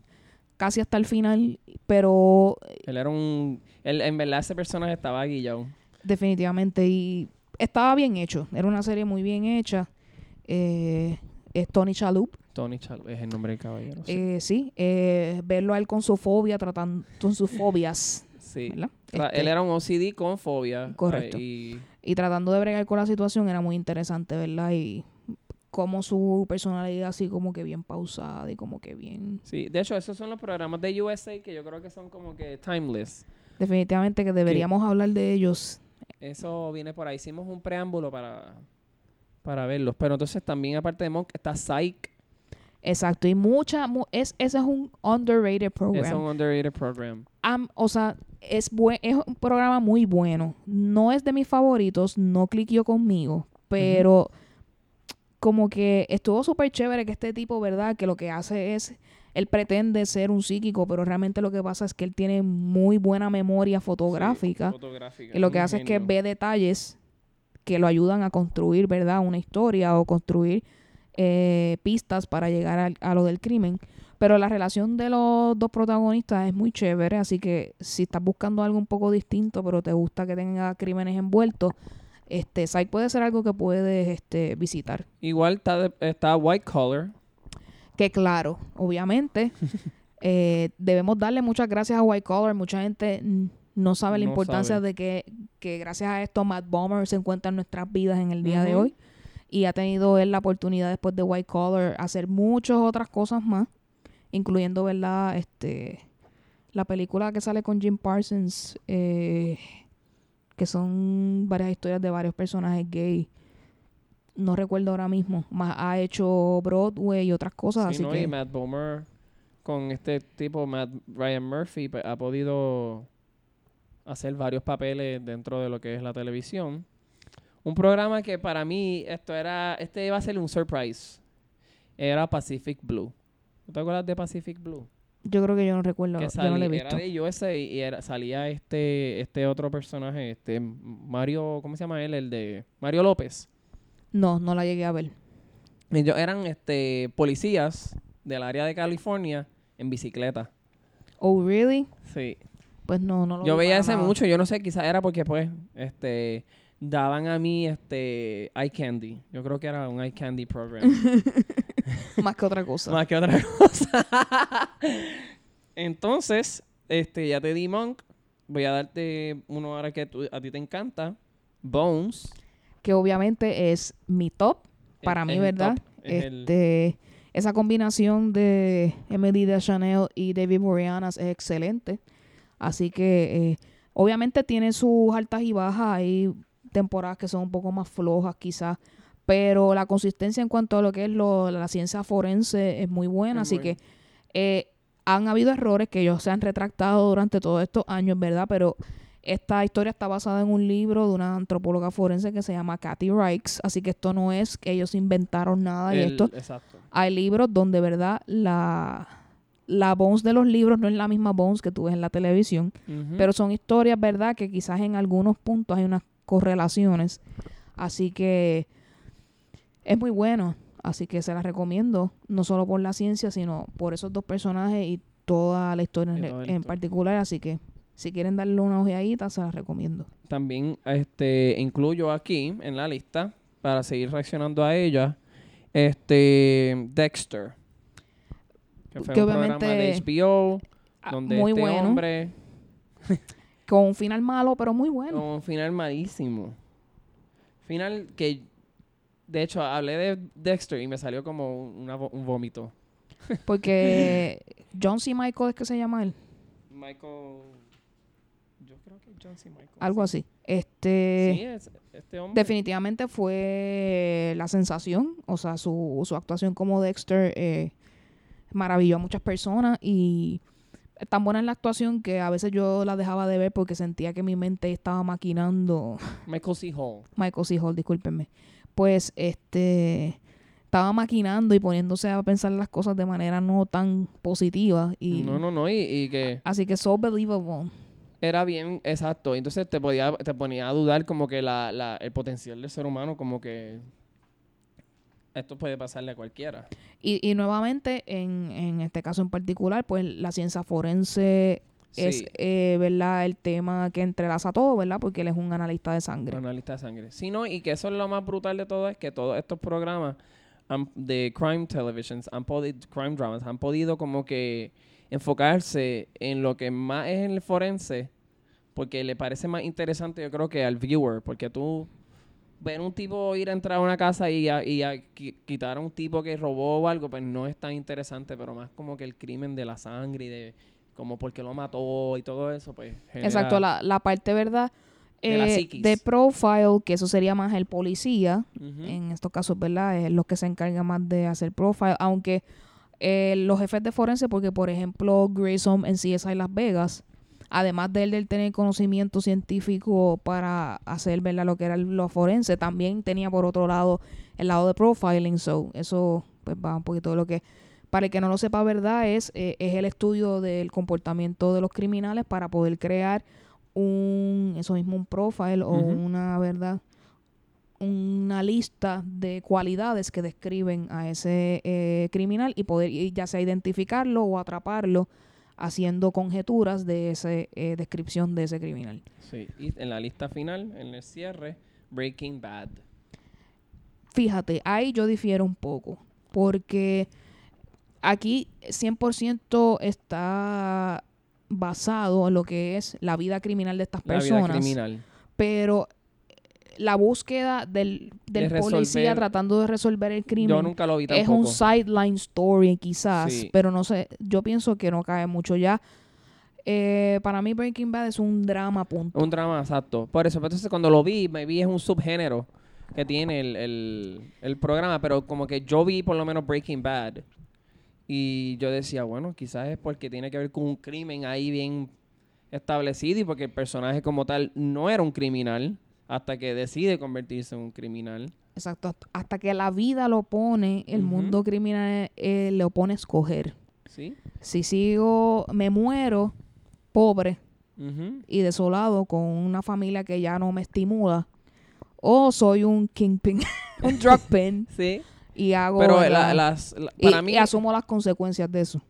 Speaker 1: casi hasta el final, pero
Speaker 2: Él era un... Él, en verdad ese personaje estaba guillado.
Speaker 1: definitivamente y estaba bien hecho, era una serie muy bien hecha. Eh, es Tony Chalup.
Speaker 2: Tony Chal es el nombre del caballero. Sí.
Speaker 1: Eh, sí, eh, verlo a él con su fobia, tratando con sus fobias,
Speaker 2: Sí.
Speaker 1: ¿verdad?
Speaker 2: Tra-
Speaker 1: Este,
Speaker 2: Él era un OCD con fobia.
Speaker 1: Correcto.
Speaker 2: Y
Speaker 1: y tratando de bregar con la situación era muy interesante, ¿verdad? Y como su personalidad así como que bien pausada y como que bien...
Speaker 2: sí, de hecho, esos son los programas de USA que yo creo que son como que timeless.
Speaker 1: Definitivamente que deberíamos hablar de ellos.
Speaker 2: Eso viene por ahí. Hicimos un preámbulo para, para verlos. Pero entonces también, aparte de Monk, está Psych.
Speaker 1: Exacto, y mucha... mu- es, ese es un underrated program.
Speaker 2: Es un underrated program.
Speaker 1: Am- o sea, es, buen, es un programa muy bueno. No es de mis favoritos, no cliqueó conmigo, pero como que estuvo súper chévere que este tipo, ¿verdad? Que lo que hace es, él pretende ser un psíquico, pero realmente lo que pasa es que él tiene muy buena memoria fotográfica.
Speaker 2: Sí, fotográfica.
Speaker 1: y lo que hace es que ve detalles que lo ayudan a construir, ¿verdad? Una historia o construir eh, pistas para llegar al- a, lo del crimen. Pero la relación de los dos protagonistas es muy chévere, así que si estás buscando algo un poco distinto, pero te gusta que tenga crímenes envueltos, este Psych puede ser algo que puedes este, visitar.
Speaker 2: Igual está, de- está White Collar.
Speaker 1: Que claro, obviamente, eh, debemos darle muchas gracias a White Collar. Mucha gente no sabe la
Speaker 2: No
Speaker 1: importancia
Speaker 2: sabe.
Speaker 1: de que, que gracias a esto Matt Bomber se encuentra en nuestras vidas en el día de hoy. Y ha tenido él la oportunidad después de White Collar hacer muchas otras cosas más, incluyendo, ¿verdad? Este, la película que sale con Jim Parsons, eh, que son varias historias de varios personajes gay. No recuerdo ahora mismo. Más ha hecho Broadway y otras cosas,
Speaker 2: Sí,
Speaker 1: así
Speaker 2: ¿no?
Speaker 1: que
Speaker 2: Y Matt Bomer con este tipo, Matt Ryan Murphy, pues, ha podido hacer varios papeles dentro de lo que es la televisión. Un programa que para mí esto era, este iba a ser un surprise. Era Pacific Blue. ¿No te acuerdas de Pacific Blue?
Speaker 1: yo creo que yo no recuerdo,
Speaker 2: que
Speaker 1: yo no lo he visto.
Speaker 2: era de USA y era, salía este este otro personaje, este Mario, ¿cómo se llama él? El de Mario López.
Speaker 1: No, no la llegué a ver.
Speaker 2: Ellos eran este policías del área de California en bicicleta.
Speaker 1: Oh, really?
Speaker 2: Sí.
Speaker 1: Pues no, no lo
Speaker 2: Yo veía ese
Speaker 1: nada.
Speaker 2: mucho, yo no sé, quizás era porque pues este daban a mí este eye candy. Yo creo que era un eye candy program.
Speaker 1: Más que otra cosa.
Speaker 2: Más que otra cosa. Entonces, este ya te di Monk. Voy a darte uno ahora que tú- a ti te encanta. Bones.
Speaker 1: que obviamente es mi top para
Speaker 2: Es-
Speaker 1: mí,
Speaker 2: el
Speaker 1: ¿verdad?
Speaker 2: el-
Speaker 1: Este, esa combinación de Emily de Chanel y David Boreanaz es excelente. Así que eh, obviamente tiene sus altas y bajas, hay temporadas que son un poco más flojas quizás, pero la consistencia en cuanto a lo que es lo- la ciencia forense es muy buena,
Speaker 2: Es
Speaker 1: así que eh, han habido errores que ellos se han retractado durante todos estos años, ¿verdad? Pero esta historia está basada en un libro de una antropóloga forense que se llama Kathy Rikes, así que esto no es que ellos inventaron nada y esto.
Speaker 2: Exacto.
Speaker 1: Hay libros donde, ¿verdad? La, la Bones de los libros no es la misma Bones que tú ves en la televisión, pero son historias, ¿verdad? Que quizás en algunos puntos hay unas correlaciones. Así que es muy bueno. Así que se las recomiendo, no solo por la ciencia, sino por esos dos personajes y toda la historia en, en particular. Así que si quieren darle una ojeadita, se las recomiendo.
Speaker 2: También este incluyo aquí en la lista para seguir reaccionando a ella este Dexter que fue
Speaker 1: Que
Speaker 2: un programa
Speaker 1: obviamente-
Speaker 2: de HBO
Speaker 1: Ah,
Speaker 2: donde
Speaker 1: muy
Speaker 2: este
Speaker 1: bueno.
Speaker 2: hombre
Speaker 1: Con un final malo, pero muy bueno.
Speaker 2: con un final malísimo final que de hecho hablé de Dexter y me salió como una un vómito
Speaker 1: Porque John C. Michael es que se llama él.
Speaker 2: Michael yo creo que John C. Michael
Speaker 1: Algo
Speaker 2: sí.
Speaker 1: así. Este.
Speaker 2: sí es- este hombre
Speaker 1: Definitivamente fue la sensación, o sea, su, su actuación como Dexter eh, maravilló a muchas personas y es tan buena en la actuación que a veces yo la dejaba de ver porque sentía que mi mente estaba maquinando,
Speaker 2: Michael C. Hall
Speaker 1: Michael C. Hall, discúlpenme, pues este estaba maquinando y poniéndose a pensar las cosas de manera no tan positiva y
Speaker 2: no no no y, y que
Speaker 1: así que so believable.
Speaker 2: Era bien, exacto. Entonces te podía, te ponía a dudar como que la, la, el potencial del ser humano, como que esto puede pasarle a cualquiera.
Speaker 1: Y, y nuevamente, en, en este caso en particular, pues la ciencia forense es, eh, ¿verdad? El tema que entrelaza todo, ¿verdad? Porque él es un analista de sangre.
Speaker 2: Analista de sangre. Sí, no, y que eso es lo más brutal de todo, es que todos estos programas de crime televisions, han podido, crime dramas, han podido como que enfocarse en lo que más es el forense, porque le parece más interesante, yo creo que al viewer, porque tú ver un tipo ir a entrar a una casa y a, y a qui- quitar a un tipo que robó o algo, pues no es tan interesante, pero más como que el crimen de la sangre y de como por qué lo mató y todo eso, pues
Speaker 1: Exacto, la, la parte, ¿verdad? Eh, de profile, que eso sería más el policía, en estos casos, ¿verdad? Es los que se encargan más de hacer profile, aunque eh, los jefes de forense, porque por ejemplo Grayson en CSI Las Vegas, además de él de tener conocimiento científico para hacer, ¿verdad? Lo que era lo forense, también tenía por otro lado el lado de profiling, so eso pues va un poquito de lo que... Para el que no lo sepa, ¿verdad? Es, eh, es el estudio del comportamiento de los criminales para poder crear un, eso mismo, un profile o una, ¿verdad? una lista de cualidades que describen a ese eh, criminal y poder ya sea identificarlo o atraparlo haciendo conjeturas de esa descripción de ese criminal.
Speaker 2: Sí, y en la lista final, en el cierre, Breaking Bad.
Speaker 1: Fíjate, ahí yo difiero un poco, porque aquí 100% está basado en lo que es la vida criminal de estas
Speaker 2: La vida
Speaker 1: personas,
Speaker 2: criminal.
Speaker 1: pero la búsqueda del, del
Speaker 2: De
Speaker 1: policía tratando de resolver el crimen
Speaker 2: Yo nunca lo vi
Speaker 1: es
Speaker 2: tampoco.
Speaker 1: un sideline story quizás,
Speaker 2: Sí.
Speaker 1: pero no sé, yo pienso que no cae mucho ya. Eh, para mí Breaking Bad es un drama punto.
Speaker 2: Un drama, exacto. Por eso, pues, entonces cuando lo vi, me vi es un subgénero que tiene el, el, el programa, pero como que yo vi por lo menos Breaking Bad y yo decía, bueno, quizás es porque tiene que ver con un crimen ahí bien establecido y porque el personaje como tal no era un criminal hasta que decide convertirse en un criminal.
Speaker 1: Exacto, hasta- que la vida lo pone, el mundo criminal eh, lo pone a escoger.
Speaker 2: ¿Sí?
Speaker 1: Si sigo, me muero pobre y desolado con una familia que ya no me estimula, o soy un kingpin, un drug pin
Speaker 2: Sí.
Speaker 1: y hago
Speaker 2: Pero
Speaker 1: la-
Speaker 2: la- las, la-
Speaker 1: y-
Speaker 2: para
Speaker 1: y
Speaker 2: mí,
Speaker 1: asumo las consecuencias de eso.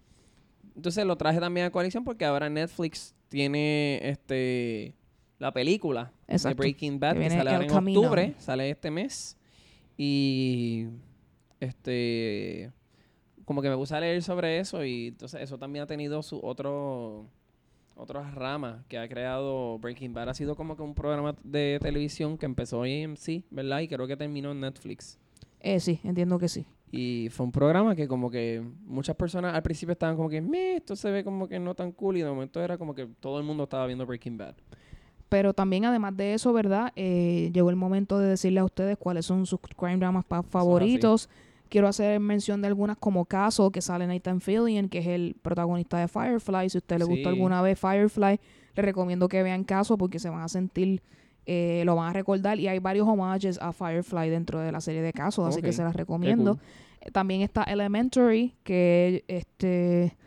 Speaker 2: entonces lo traje también a coalición porque ahora Netflix tiene este la película de. Breaking Bad
Speaker 1: Que
Speaker 2: que,
Speaker 1: viene
Speaker 2: sale en
Speaker 1: Camino.
Speaker 2: octubre, sale este mes. Y este como que me gusta leer sobre eso y entonces eso también ha tenido su otro otras ramas que ha creado Breaking Bad. Ha sido como que un programa de televisión que empezó en AMC, ¿verdad? Y creo que terminó en Netflix.
Speaker 1: Eh, sí, entiendo que sí.
Speaker 2: Y fue un programa que como que muchas personas al principio estaban como que, "Meh, esto se ve como que no tan cool. Y de momento era como que todo el mundo estaba viendo Breaking Bad.
Speaker 1: Pero también, además de eso, ¿verdad? Eh, llegó el momento de decirle a ustedes cuáles son sus crime dramas favoritos. Quiero hacer mención de algunas como Caso, que sale Nathan Fillion, que es el protagonista de Firefly. Si a usted le
Speaker 2: Sí.
Speaker 1: gustó alguna vez Firefly, le recomiendo que vean Caso porque se van a sentir, eh, lo van a recordar. Y hay varios homages a Firefly dentro de la serie de Casos, así que se las recomiendo.
Speaker 2: cool.
Speaker 1: Eh, También está Elementary, que este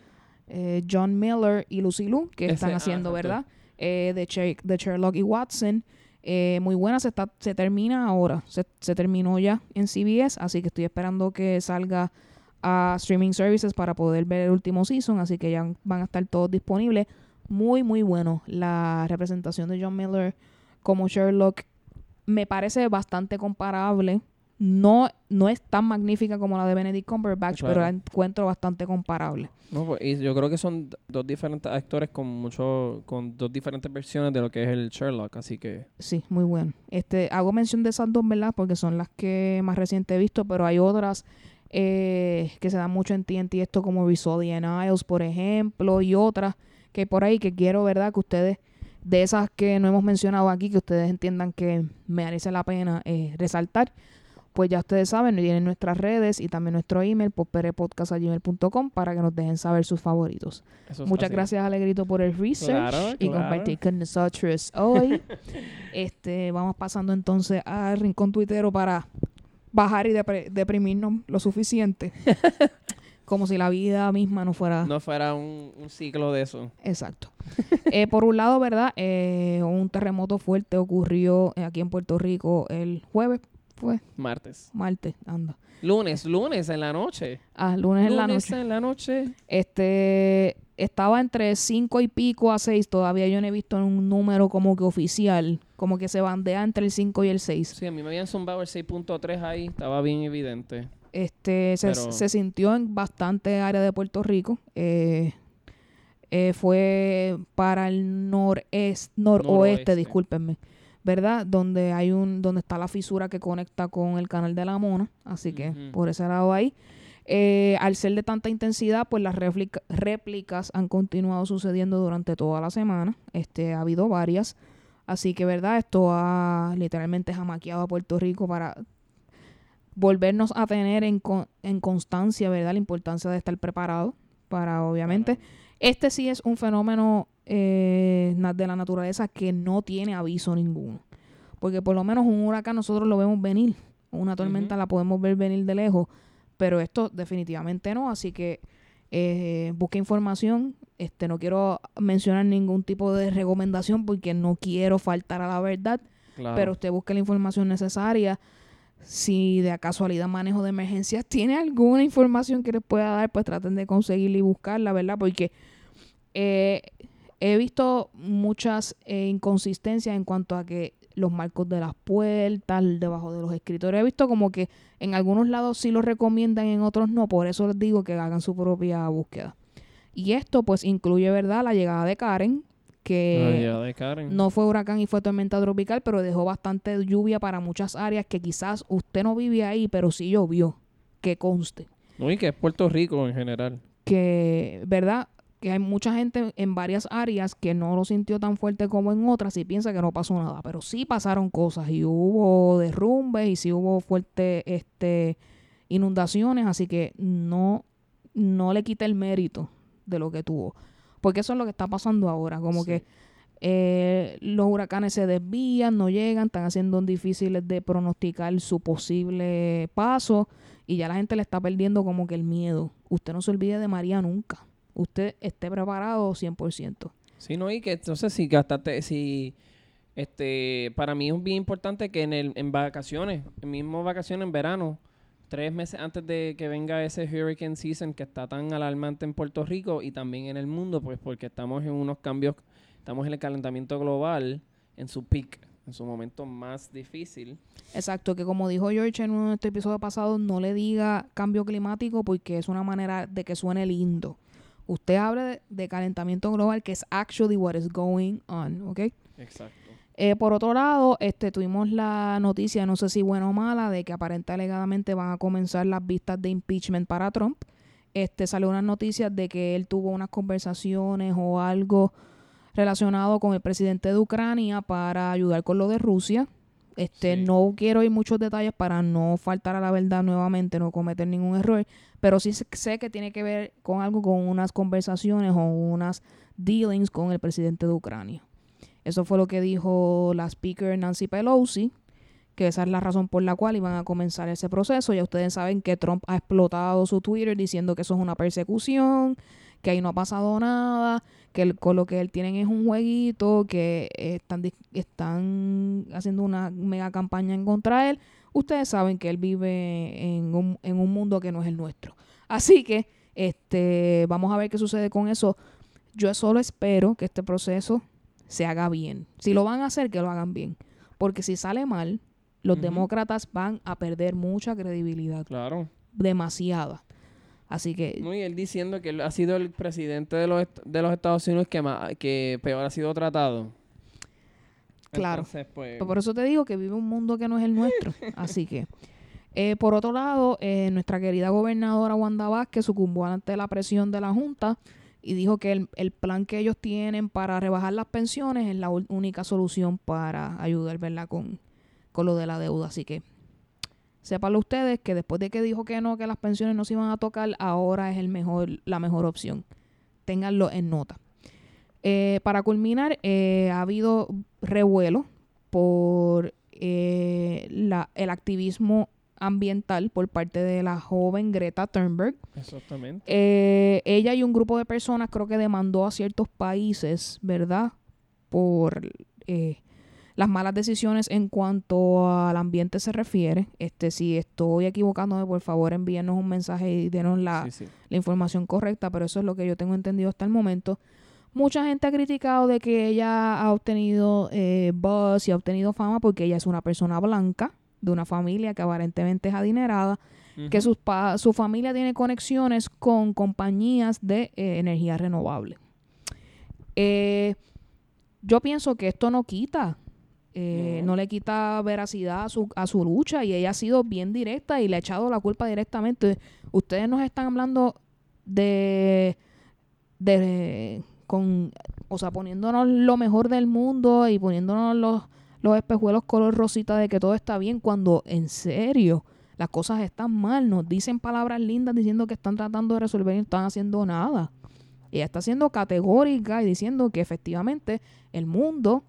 Speaker 1: eh, John Miller y Lucy Liu, que
Speaker 2: Ese-
Speaker 1: están
Speaker 2: ah,
Speaker 1: haciendo. ¿verdad? Eh, de, de Sherlock y Watson. Eh, muy buena, se, está, se termina ahora. Se, se terminó ya en CBS, así que estoy esperando que salga a streaming services para poder ver el último season, así que ya van a estar todos disponibles. Muy, muy bueno. La representación de John Miller como Sherlock me parece bastante comparable. No, no es tan magnífica como la de Benedict Cumberbatch,
Speaker 2: Claro.
Speaker 1: pero la encuentro bastante comparable.
Speaker 2: No, pues, y yo creo que son dos diferentes actores con mucho, con dos diferentes versiones de lo que es el Sherlock, así que
Speaker 1: Sí, muy bueno. Este, hago mención de esas dos, ¿verdad? Porque son las que más reciente he visto, pero hay otras eh, que se dan mucho en TNT, esto como Rizzoli and Isles, por ejemplo, y otras que hay por ahí que quiero, ¿verdad? Que ustedes, de esas que no hemos mencionado aquí, que ustedes entiendan que merece la pena eh, resaltar, pues ya ustedes saben, tienen nuestras redes y también nuestro email, popperepodcast.gmail.com para que nos dejen saber sus favoritos.
Speaker 2: eso es
Speaker 1: Muchas gracias, Alegrito, por el research
Speaker 2: Claro,
Speaker 1: y
Speaker 2: claro.
Speaker 1: compartir con nosotros hoy. este, vamos pasando entonces al rincón tuitero para bajar y deprimirnos lo suficiente. Como si la vida misma no fuera
Speaker 2: No fuera un, un ciclo de eso.
Speaker 1: exacto. Eh, por un lado, ¿verdad? Eh, un terremoto fuerte ocurrió aquí en Puerto Rico el jueves, fue
Speaker 2: Martes.
Speaker 1: martes, anda.
Speaker 2: Lunes, lunes en la noche.
Speaker 1: Ah, lunes en la
Speaker 2: Lunes
Speaker 1: noche.
Speaker 2: en la noche.
Speaker 1: Este estaba entre cinco y pico a seis. Todavía yo no he visto un número como que oficial. Como que se bandea entre el 5 y el 6.
Speaker 2: Sí, a mí me habían zumbado el 6.3 ahí, estaba bien evidente.
Speaker 1: Este, se,
Speaker 2: Pero-
Speaker 1: se sintió en bastante área de Puerto Rico. Eh, eh, fue para el noreste, noroeste,
Speaker 2: Noroeste.
Speaker 1: discúlpenme, ¿verdad? Donde hay un, donde está la fisura que conecta con el canal de la Mona, así que por ese lado ahí. Eh, al ser de tanta intensidad, pues las réplica- réplicas han continuado sucediendo durante toda la semana. Este, ha habido varias. Así que, ¿verdad? Esto ha literalmente jamaqueado a Puerto Rico para volvernos a tener en, con- en constancia, ¿verdad? La importancia de estar preparado para, obviamente. Este sí es un fenómeno eh, de la naturaleza que no tiene aviso ninguno. Porque por lo menos un huracán nosotros lo vemos venir. Una tormenta la podemos ver venir de lejos. Pero esto definitivamente no. Así que eh, busque información. Este, no quiero mencionar ningún tipo de recomendación porque no quiero faltar a la verdad
Speaker 2: Claro.
Speaker 1: pero usted busque la información necesaria. Si de casualidad manejo de emergencias tiene alguna información que les pueda dar, pues traten de conseguirla y buscarla, ¿verdad? Porque eh, he visto muchas eh, inconsistencias en cuanto a que los marcos de las puertas, debajo de los escritorios. He visto como que en algunos lados sí lo recomiendan, en otros no. Por eso les digo que hagan su propia búsqueda. Y esto pues incluye, ¿verdad? La llegada de Karen, que
Speaker 2: de Karen.
Speaker 1: no fue huracán y fue tormenta tropical, pero dejó bastante lluvia para muchas áreas que quizás usted no vive ahí, pero sí llovió. Que conste.
Speaker 2: No, y que es Puerto Rico en general.
Speaker 1: Que, ¿verdad? Que hay mucha gente en varias áreas que no lo sintió tan fuerte como en otras y piensa que no pasó nada. Pero sí pasaron cosas y hubo derrumbes y sí hubo fuertes este, inundaciones, así que no, no le quita el mérito de lo que tuvo. Porque eso es lo que está pasando ahora. Como
Speaker 2: Sí.
Speaker 1: que eh, los huracanes se desvían, no llegan, están haciendo difíciles de pronosticar su posible paso y ya la gente le está perdiendo como que el miedo. Usted no se olvide de María nunca. Usted esté preparado 100%.
Speaker 2: Sí, no, y que entonces si gastaste, si, este, para mí es bien importante que en el, en vacaciones, en mismo vacaciones en verano, tres meses antes de que venga ese hurricane season que está tan alarmante en Puerto Rico y también en el mundo, pues porque estamos en unos cambios, estamos en el calentamiento global, en su peak, en su momento más difícil.
Speaker 1: Exacto, que como dijo George en estos episodios pasados, no le diga cambio climático porque es una manera de que suene lindo. Usted habla de, de calentamiento global, que es actually what is going on, ¿ok?
Speaker 2: Exacto.
Speaker 1: Eh, por otro lado, este, tuvimos la noticia, no sé si buena o mala, de que aparente alegadamente van a comenzar las vistas de impeachment para Trump. Este, salió unas noticias de que él tuvo unas conversaciones o algo relacionado con el presidente de Ucrania para ayudar con lo de Rusia. Este,
Speaker 2: Sí.
Speaker 1: no quiero ir muchos detalles para no faltar a la verdad nuevamente, no cometer ningún error, pero sí sé- sé que tiene que ver con algo con unas conversaciones o unas dealings con el presidente de Ucrania. Eso fue lo que dijo la speaker Nancy Pelosi, que esa es la razón por la cual iban a comenzar ese proceso. Ya ustedes saben que Trump ha explotado su Twitter diciendo que eso es una persecución, que ahí no ha pasado nada, que el- con lo que él tienen es un jueguito, que eh, están, están haciendo una mega campaña en contra de él. Ustedes saben que él vive en un, en un mundo que no es el nuestro. Así que este, vamos a ver qué sucede con eso. Yo solo espero que este proceso se haga bien. Si lo van a hacer, que lo hagan bien. Porque si sale mal, los demócratas van a perder mucha credibilidad.
Speaker 2: Claro.
Speaker 1: Demasiada. Así que
Speaker 2: No, y él diciendo que él ha sido el presidente de los, de los Estados Unidos que, más, que peor ha sido tratado.
Speaker 1: Claro.
Speaker 2: Entonces, pues,
Speaker 1: Por eso te digo que vive un mundo que no es el nuestro. Así que, eh, por otro lado, eh, nuestra querida gobernadora Wanda Vázquez sucumbió ante la presión de la Junta y dijo que el, el plan que ellos tienen para rebajar las pensiones es la única solución para ayudar, ¿verdad? Con, con lo de la deuda. Así que, sépanlo ustedes que después de que dijo que no, que las pensiones no se iban a tocar, ahora es el mejor, la mejor opción. Ténganlo en nota. Eh, para culminar, eh, ha habido revuelo por eh, la, el activismo ambiental por parte de la joven Greta Thunberg.
Speaker 2: exactamente.
Speaker 1: Eh, ella y un grupo de personas creo que demandó a ciertos países, ¿verdad? Por eh, las malas decisiones en cuanto al ambiente se refiere. Este, si estoy equivocándome, por favor envíenos un mensaje y denos la,
Speaker 2: Sí, sí.
Speaker 1: la información correcta, pero eso es lo que yo tengo entendido hasta el momento. Mucha gente ha criticado de que ella ha obtenido eh, buzz y ha obtenido fama porque ella es una persona blanca, de una familia que aparentemente es adinerada, que
Speaker 2: Ujú.
Speaker 1: sus pa- su familia tiene conexiones con compañías de eh, energía renovable. Eh, yo pienso que esto no quita, eh,
Speaker 2: No.
Speaker 1: no. le quita veracidad a su, a su lucha y ella ha sido bien directa y le ha echado la culpa directamente. Ustedes nos están hablando de, de con, o sea, poniéndonos lo mejor del mundo y poniéndonos los, los espejuelos color rosita de que todo está bien cuando en serio las cosas están mal. Nos dicen palabras lindas diciendo que están tratando de resolver y no están haciendo nada. Ella está siendo categórica y diciendo que efectivamente el mundo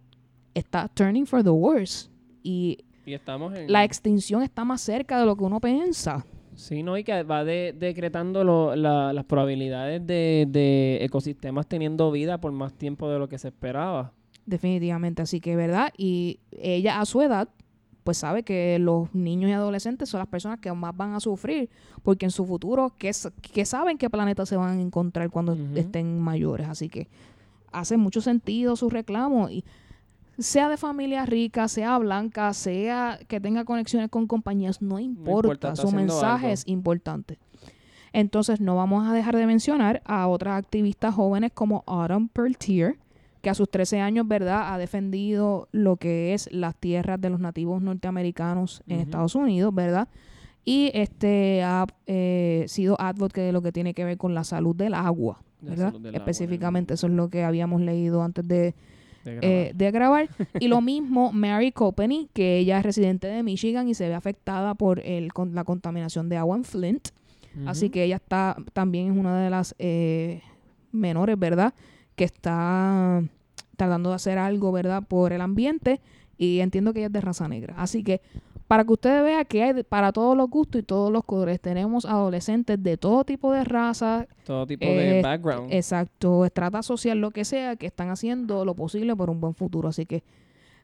Speaker 1: está turning for the worse. Y
Speaker 2: Y estamos en...
Speaker 1: la extinción está más cerca de lo que uno piensa.
Speaker 2: Sí, no, y que va de- decretando lo- la- las probabilidades de, de ecosistemas teniendo vida por más tiempo de lo que se esperaba.
Speaker 1: Definitivamente. Así que, ¿verdad? Y ella a su edad, pues sabe que los niños y adolescentes son las personas que más van a sufrir. Porque en su futuro, que, que saben qué planeta se van a encontrar cuando estén mayores. Así que hace mucho sentido su reclamo. Y sea de familia rica, sea blanca, sea que tenga conexiones con compañías, no importa. su mensaje
Speaker 2: algo.
Speaker 1: es importante. Entonces, no vamos a dejar de mencionar a otras activistas jóvenes como Autumn Peltier, que a sus 13 años, ¿verdad?, ha defendido lo que es las tierras de los nativos norteamericanos en. Estados Unidos, ¿verdad? Y este ha eh, sido advocate de lo que tiene que ver con la salud del agua, ¿verdad?
Speaker 2: salud del agua,
Speaker 1: Específicamente, eso es lo que habíamos leído antes de,
Speaker 2: de
Speaker 1: eh,
Speaker 2: grabar.
Speaker 1: de grabar. y lo mismo Mary Copenny, que ella es residente de Michigan y se ve afectada por el, con la contaminación de agua en Flint. Así que ella está también es una de las eh, menores, ¿verdad? Que está tratando de hacer algo, ¿verdad? Por el ambiente y entiendo que ella es de raza negra. Así que para que ustedes vean que hay para todos los gustos y todos los colores, tenemos adolescentes de todo tipo de raza,
Speaker 2: Todo tipo de
Speaker 1: eh,
Speaker 2: background.
Speaker 1: exacto, estrata social, lo que sea, que están haciendo lo posible por un buen futuro. Así que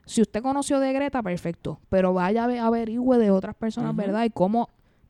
Speaker 1: si usted conoció de Greta, perfecto, pero vaya a ve- averigüe de otras personas. ¿verdad? Y cómo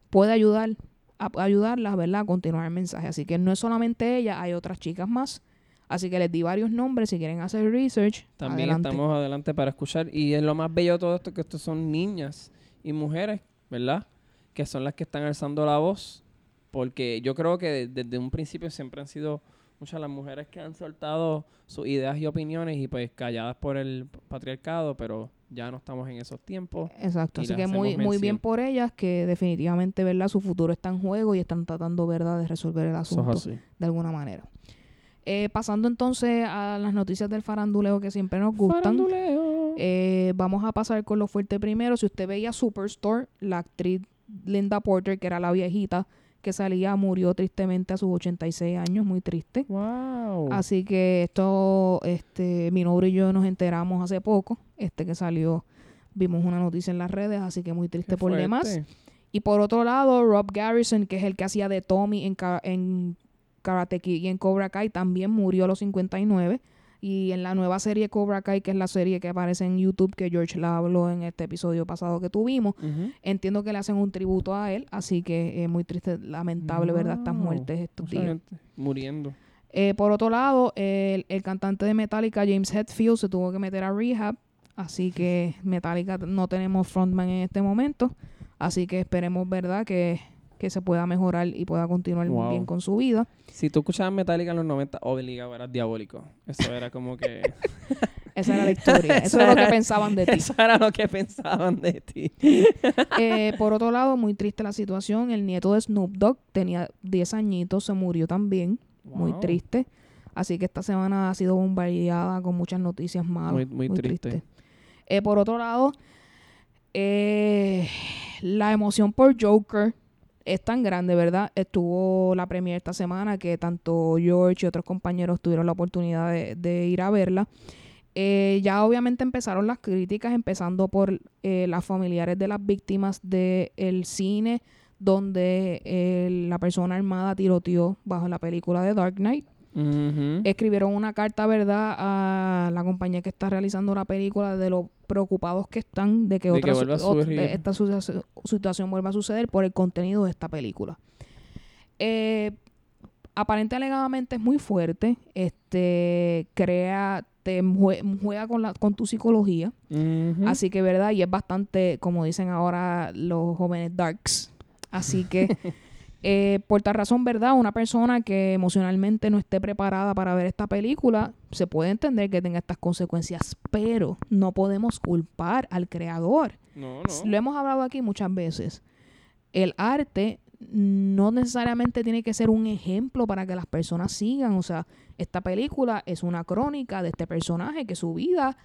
Speaker 1: puede ayudar a ayudarlas, ¿verdad? A continuar el mensaje. Así que no es solamente ella, hay otras chicas más. Así que les di varios nombres si quieren hacer research.
Speaker 2: También
Speaker 1: adelante.
Speaker 2: estamos adelante para escuchar. Y es lo más bello de todo esto que estos son niñas y mujeres, ¿verdad? Que son las que están alzando la voz. Porque yo creo que de- desde un principio siempre han sido muchas las mujeres que han soltado sus ideas y opiniones y pues calladas por el patriarcado, pero ya no estamos en esos tiempos.
Speaker 1: Exacto, así que muy, muy bien por ellas que definitivamente, ¿verdad? Su futuro está en juego y están tratando, ¿verdad? De resolver el asunto de alguna manera. Eh, pasando entonces a las noticias del faranduleo que siempre nos gustan.
Speaker 2: Faranduleo.
Speaker 1: Eh, vamos a pasar con lo fuerte primero. Si usted veía Superstore, la actriz Linda Porter, que era la viejita que salía, murió tristemente a sus 86 años, muy triste.
Speaker 2: wow.
Speaker 1: Así que esto, este, mi novio y yo nos enteramos hace poco, este que salió, vimos una noticia en las redes, así que muy triste
Speaker 2: Qué
Speaker 1: por demás.
Speaker 2: fuerte.
Speaker 1: Y por otro lado, Rob Garrison, que es el que hacía de Tommy en, en Karate Kid y en Cobra Kai, también murió a los 59. Y en la nueva serie Cobra Kai, que es la serie que aparece en YouTube, que George la habló en este episodio pasado que tuvimos, entiendo que le hacen un tributo a él, así que es muy triste, lamentable, ¿verdad? Estas muertes estos días.
Speaker 2: gente muriendo.
Speaker 1: Eh, por otro lado, el, el cantante de Metallica, James Hetfield, se tuvo que meter a rehab. Así que Metallica no tenemos frontman en este momento. Así que esperemos, ¿verdad?, que, que se pueda mejorar y pueda continuar
Speaker 2: Wow.
Speaker 1: bien con su vida.
Speaker 2: Si tú escuchabas Metallica en los 90, obligado eras diabólico. Eso era como que...
Speaker 1: Esa era la historia. Eso era lo que pensaban de ti.
Speaker 2: Eso era lo que pensaban de ti.
Speaker 1: Eh, por otro lado, muy triste la situación. El nieto de Snoop Dogg tenía 10 añitos, se murió también. Muy triste. Así que esta semana ha sido bombardeada con muchas noticias malas.
Speaker 2: Muy- muy triste.
Speaker 1: Eh, por otro lado, eh, la emoción por Joker es tan grande, ¿verdad? Estuvo la premiere esta semana que tanto George y otros compañeros tuvieron la oportunidad de, de ir a verla. Eh, ya obviamente empezaron las críticas, empezando por eh, las familiares de las víctimas del cine donde eh, la persona armada tiroteó bajo la película de Dark Knight Escribieron una carta, ¿verdad?, a la compañía que está realizando la película de lo preocupados que están de que,
Speaker 2: De
Speaker 1: otra
Speaker 2: que
Speaker 1: su- de esta situación vuelva a suceder por el contenido de esta película. Eh, aparente alegadamente es muy fuerte, este crea, te jue- juega con la, con tu psicología, así que verdad, y es bastante, como dicen ahora los jóvenes darks, Así que, eh, por tal razón, ¿verdad? Una persona que emocionalmente no esté preparada para ver esta película, se puede entender que tenga estas consecuencias, pero no podemos culpar al creador.
Speaker 2: No,
Speaker 1: Lo hemos hablado aquí muchas veces. El arte no necesariamente tiene que ser un ejemplo para que las personas sigan. O sea, esta película es una crónica de este personaje que su vida,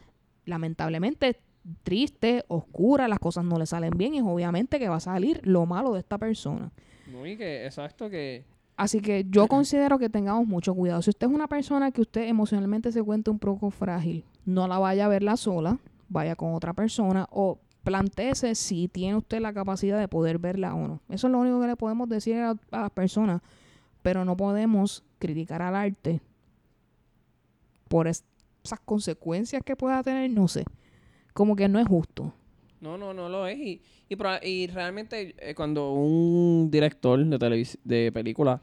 Speaker 1: lamentablemente, es triste, oscura, las cosas no le salen bien y obviamente que va a salir lo malo de esta persona.
Speaker 2: No, y que, exacto, que...
Speaker 1: Así que yo considero que tengamos mucho cuidado. Si usted es una persona que usted emocionalmente se cuenta un poco frágil, no la vaya a verla sola, vaya con otra persona o planteese si tiene usted la capacidad de poder verla o no. Eso es lo único que le podemos decir a, a las personas, pero no podemos criticar al arte por es- esas consecuencias que pueda tener, no sé. Como que no es justo.
Speaker 2: No, no, no lo es. Y, y, y realmente eh, cuando un director de, televis- de película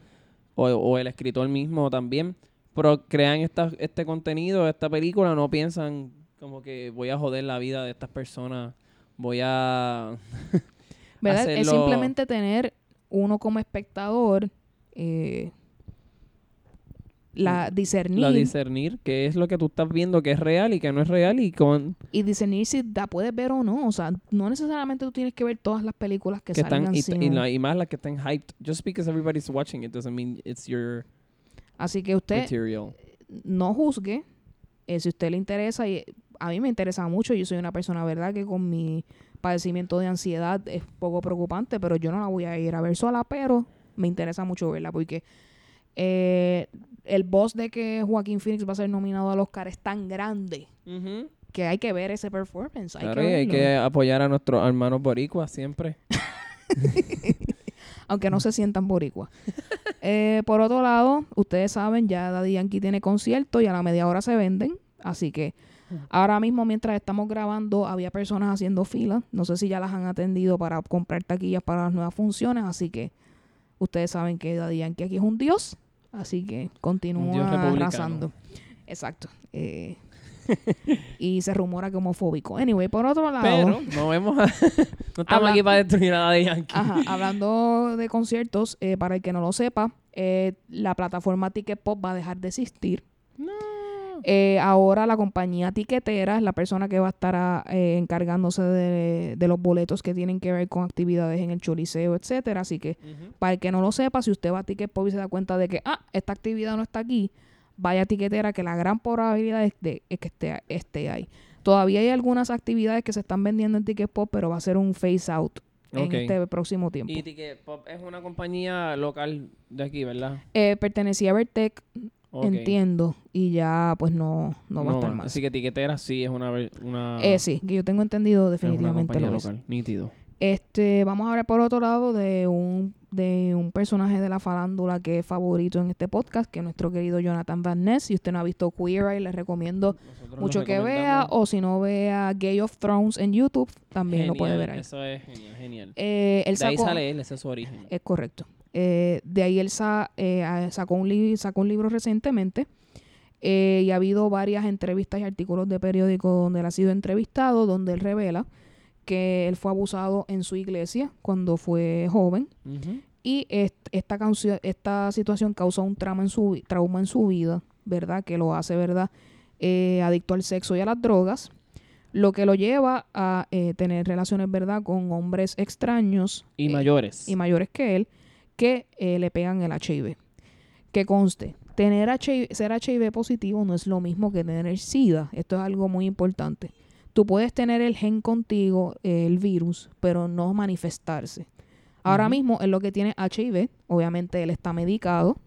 Speaker 2: o, o el escritor mismo también pero crean esta, este contenido, esta película, no piensan como que voy a joder la vida de estas personas, voy a...
Speaker 1: ¿Verdad? Es simplemente tener uno como espectador eh, la discernir
Speaker 2: la discernir qué es lo que tú estás viendo que es real y que no es real y con
Speaker 1: y discernir si la puedes ver o no. O sea, no necesariamente tú tienes que ver todas las películas que,
Speaker 2: que están
Speaker 1: salgan
Speaker 2: y, la- y más las que están hyped just because everybody's watching it doesn't mean it's your
Speaker 1: Así que usted
Speaker 2: material
Speaker 1: no juzgue eh, si a usted le interesa y a mí me interesa mucho. Yo soy una persona, ¿verdad? Que con mi padecimiento de ansiedad es poco preocupante, pero yo no la voy a ir a ver sola, pero me interesa mucho verla porque eh, el boss de que Joaquín Phoenix va a ser nominado al Oscar es tan grande que hay que ver ese performance. Hay
Speaker 2: Claro,
Speaker 1: que
Speaker 2: hay que apoyar a nuestros hermanos boricuas siempre
Speaker 1: aunque no se sientan boricua. Eh, por otro lado, ustedes saben, ya Daddy Yankee tiene concierto y a la media hora se venden. Así que ahora mismo, mientras estamos grabando, había personas haciendo fila. No sé si ya las han atendido para comprar taquillas para las nuevas funciones. Así que ustedes saben que Daddy Yankee aquí es un dios. Así que continúa arrasando. Exacto. Eh, y se rumora que homofóbico. Anyway, por otro lado.
Speaker 2: pero no vemos a- no estamos
Speaker 1: Habla-
Speaker 2: aquí para destruir nada de Yankee
Speaker 1: Ajá, hablando de conciertos, eh, para el que no lo sepa, eh, la plataforma Ticket Pop va a dejar de existir.
Speaker 2: no
Speaker 1: Eh, ahora la compañía tiquetera es la persona que va a estar ah, eh, encargándose de, de los boletos que tienen que ver con actividades en el choliseo, etcétera. Así que para el que no lo sepa, si usted va a Ticket Pop y se da cuenta de que, ah, esta actividad no está aquí, vaya a tiquetera que la gran probabilidad es, de, es que esté, esté ahí. Todavía hay algunas actividades que se están vendiendo en Ticket Pop, pero va a ser un phase out en este próximo tiempo.
Speaker 2: y Ticket Pop es una compañía local de aquí verdad
Speaker 1: Eh, pertenecía a Vertec, Entiendo, y ya pues no, no va a estar más.
Speaker 2: así que tiquetera sí es una una
Speaker 1: Eh, sí, que yo tengo entendido
Speaker 2: es una
Speaker 1: definitivamente
Speaker 2: compañía
Speaker 1: lo es.
Speaker 2: local nítido
Speaker 1: Este, vamos a hablar por otro lado de un, de un personaje de la farándula que es favorito en este podcast, que es nuestro querido Jonathan Van Ness. Si usted no ha visto Queer Eye, le recomiendo
Speaker 2: Nosotros
Speaker 1: mucho que vea, o si no vea Gay of Thrones en YouTube, también lo puede ver ahí.
Speaker 2: eso es genial genial
Speaker 1: Eh, él
Speaker 2: de ahí sale él ese es su origen
Speaker 1: Es correcto. Eh, de ahí él sa- eh, sacó, un sacó un libro recientemente eh, y ha habido varias entrevistas y artículos de periódico donde él ha sido entrevistado, donde él revela que él fue abusado en su iglesia cuando fue joven y est- esta, esta situación causó un trauma en su, trauma en su vida, ¿verdad? Que lo hace, ¿verdad? Eh, adicto al sexo y a las drogas, lo que lo lleva a eh, tener relaciones, ¿verdad? Con hombres extraños
Speaker 2: y
Speaker 1: eh,
Speaker 2: mayores
Speaker 1: y mayores que él que eh, le pegan el HIV. Que conste, tener HIV, ser HIV positivo no es lo mismo que tener SIDA. Esto es algo muy importante. Tú puedes tener el gen contigo, eh, el virus, pero no manifestarse. Ahora mismo es lo que tiene HIV. Obviamente él está medicado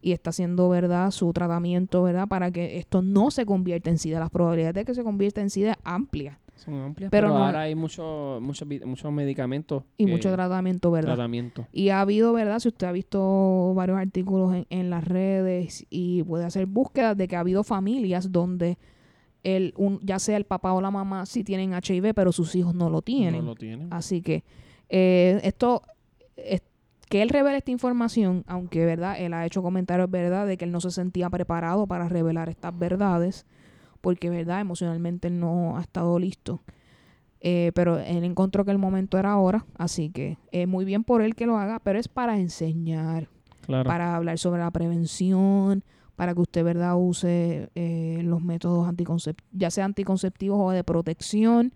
Speaker 1: y está haciendo, ¿verdad?, su tratamiento, ¿verdad?, para que esto no se convierta en SIDA. Las probabilidades de que se convierta en SIDA es amplia.
Speaker 2: Son amplias
Speaker 1: pero
Speaker 2: pero,
Speaker 1: no-
Speaker 2: ahora hay muchos muchos medicamentos
Speaker 1: Y mucho tratamiento, ¿verdad?
Speaker 2: tratamiento
Speaker 1: Y ha habido, ¿verdad? Si usted ha visto varios artículos en, en las redes y puede hacer búsquedas de que ha habido familias donde el, un, ya sea el papá o la mamá sí tienen HIV, pero sus hijos no lo tienen.
Speaker 2: no lo tienen
Speaker 1: Así que eh, esto, es- que él revele esta información, aunque, ¿verdad? Él ha hecho comentarios, ¿verdad? De que él no se sentía preparado para revelar estas verdades, porque, ¿verdad? Emocionalmente él no ha estado listo. Eh, pero él encontró que el momento era ahora, así que es muy bien por él que lo haga, pero es para enseñar,
Speaker 2: Claro.
Speaker 1: para hablar sobre la prevención, para que usted, ¿verdad?, use eh, los métodos anticonceptivos, ya sea anticonceptivos o de protección,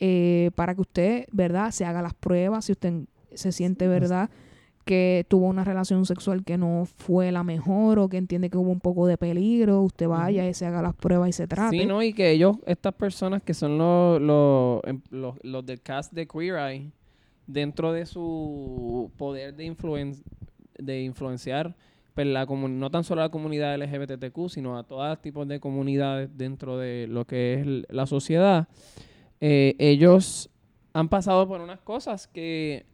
Speaker 1: eh, para que usted, ¿verdad?, se haga las pruebas, si usted se siente, ¿verdad?, que tuvo una relación sexual que no fue la mejor o que entiende que hubo un poco de peligro, usted vaya y se haga las pruebas y se trate.
Speaker 2: Sí, ¿no? Y que ellos, estas personas que son los, los, em- los, los del cast de Queer Eye, dentro de su poder de, influen de influenciar, pues la no tan solo a la comunidad LGBTQ, sino a todos tipos de comunidades dentro de lo que es la sociedad, eh, ellos han pasado por unas cosas que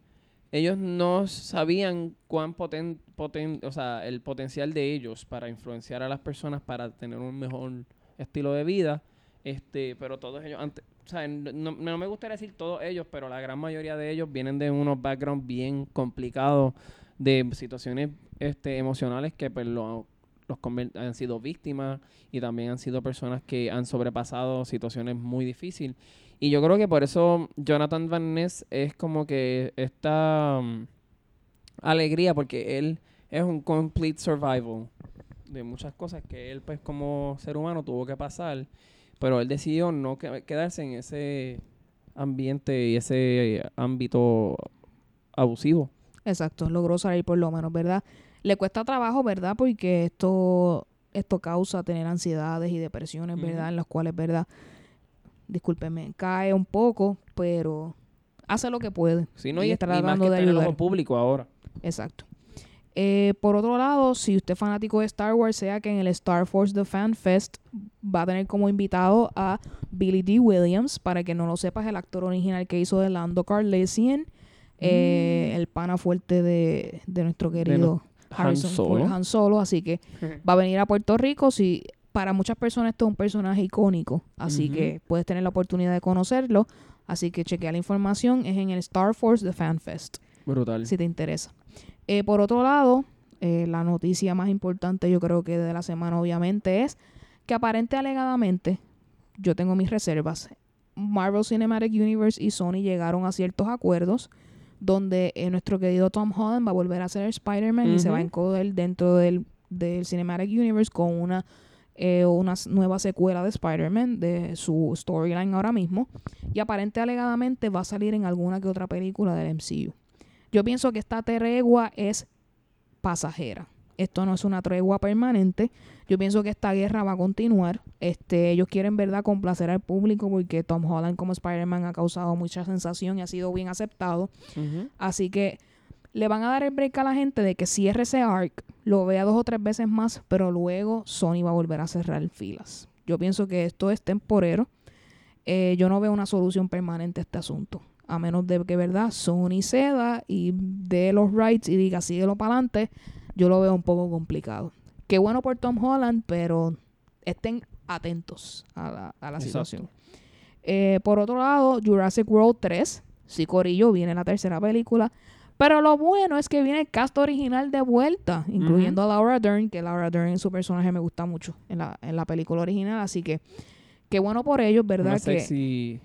Speaker 2: ellos no sabían cuán poten, poten- o sea, el potencial de ellos para influenciar a las personas para tener un mejor estilo de vida. Este, pero todos ellos, antes, o sea, no, no- me gustaría decir todos ellos, pero la gran mayoría de ellos vienen de unos backgrounds bien complicados, de situaciones este, emocionales que pues, lo- los han sido víctimas y también han sido personas que han sobrepasado situaciones muy difíciles. Y yo creo que por eso Jonathan Van Ness es como que esta mm, alegría, porque él es un complete survival de muchas cosas que él, pues, como ser humano tuvo que pasar, pero él decidió no que- quedarse en ese ambiente y ese ámbito abusivo.
Speaker 1: Exacto, logró salir por lo menos, ¿verdad? Le cuesta trabajo, ¿verdad? Porque esto, esto causa tener ansiedades y depresiones. ¿verdad? En las cuales, ¿verdad? Discúlpeme, cae un poco, pero hace lo que puede.
Speaker 2: Sí, ¿no?
Speaker 1: Y
Speaker 2: Y,
Speaker 1: está
Speaker 2: y más
Speaker 1: tratando
Speaker 2: que
Speaker 1: de
Speaker 2: el
Speaker 1: ayudar.
Speaker 2: ojo público ahora.
Speaker 1: Exacto. Eh, por otro lado, si usted es fanático de Star Wars, sea que en el Star Force The Fan Fest va a tener como invitado a Billy D. Williams, para que no lo sepas, el actor original que hizo de Lando Carlesian, eh, el pana fuerte de, de nuestro querido
Speaker 2: Han
Speaker 1: Harrison
Speaker 2: Solo.
Speaker 1: Ford, Han Solo, así que va a venir a Puerto Rico. Si para muchas personas esto es un personaje icónico, así que puedes tener la oportunidad de conocerlo. Así que chequea la información, es en el Star Force The Fan Fest
Speaker 2: Brutal.
Speaker 1: si te interesa. Eh, por otro lado, eh, la noticia más importante yo creo que de la semana obviamente es que aparente alegadamente, yo tengo mis reservas, Marvel Cinematic Universe y Sony llegaron a ciertos acuerdos donde eh, nuestro querido Tom Holland va a volver a ser Spider-Man y se va a encoder dentro del, del Cinematic Universe con una, eh, una nueva secuela de Spider-Man de su storyline ahora mismo y aparente alegadamente va a salir en alguna que otra película del MCU. Yo pienso que esta tregua es pasajera. Esto no es una tregua permanente. Yo pienso que esta guerra va a continuar. Este, ellos quieren, ¿verdad?, complacer al público porque Tom Holland como Spider-Man ha causado mucha sensación y ha sido bien aceptado. Así que le van a dar el break a la gente de que cierre ese arc, lo vea dos o tres veces más, pero luego Sony va a volver a cerrar filas. Yo pienso que esto es temporero. Eh, yo no veo una solución permanente a este asunto. A menos de que, ¿verdad? Sony ceda y dé los rights y diga síguelo para adelante. Yo lo veo un poco complicado. Qué bueno por Tom Holland, pero estén atentos a la, a la
Speaker 2: Exacto.
Speaker 1: situación. Eh, por otro lado, Jurassic World 3. Sí, Corillo, viene la tercera película. Pero lo bueno es que viene el cast original de vuelta, incluyendo a Laura Dern, que Laura Dern, su personaje me gusta mucho en la, en la película original. Así que, qué bueno por ellos, ¿verdad?
Speaker 2: Una
Speaker 1: que,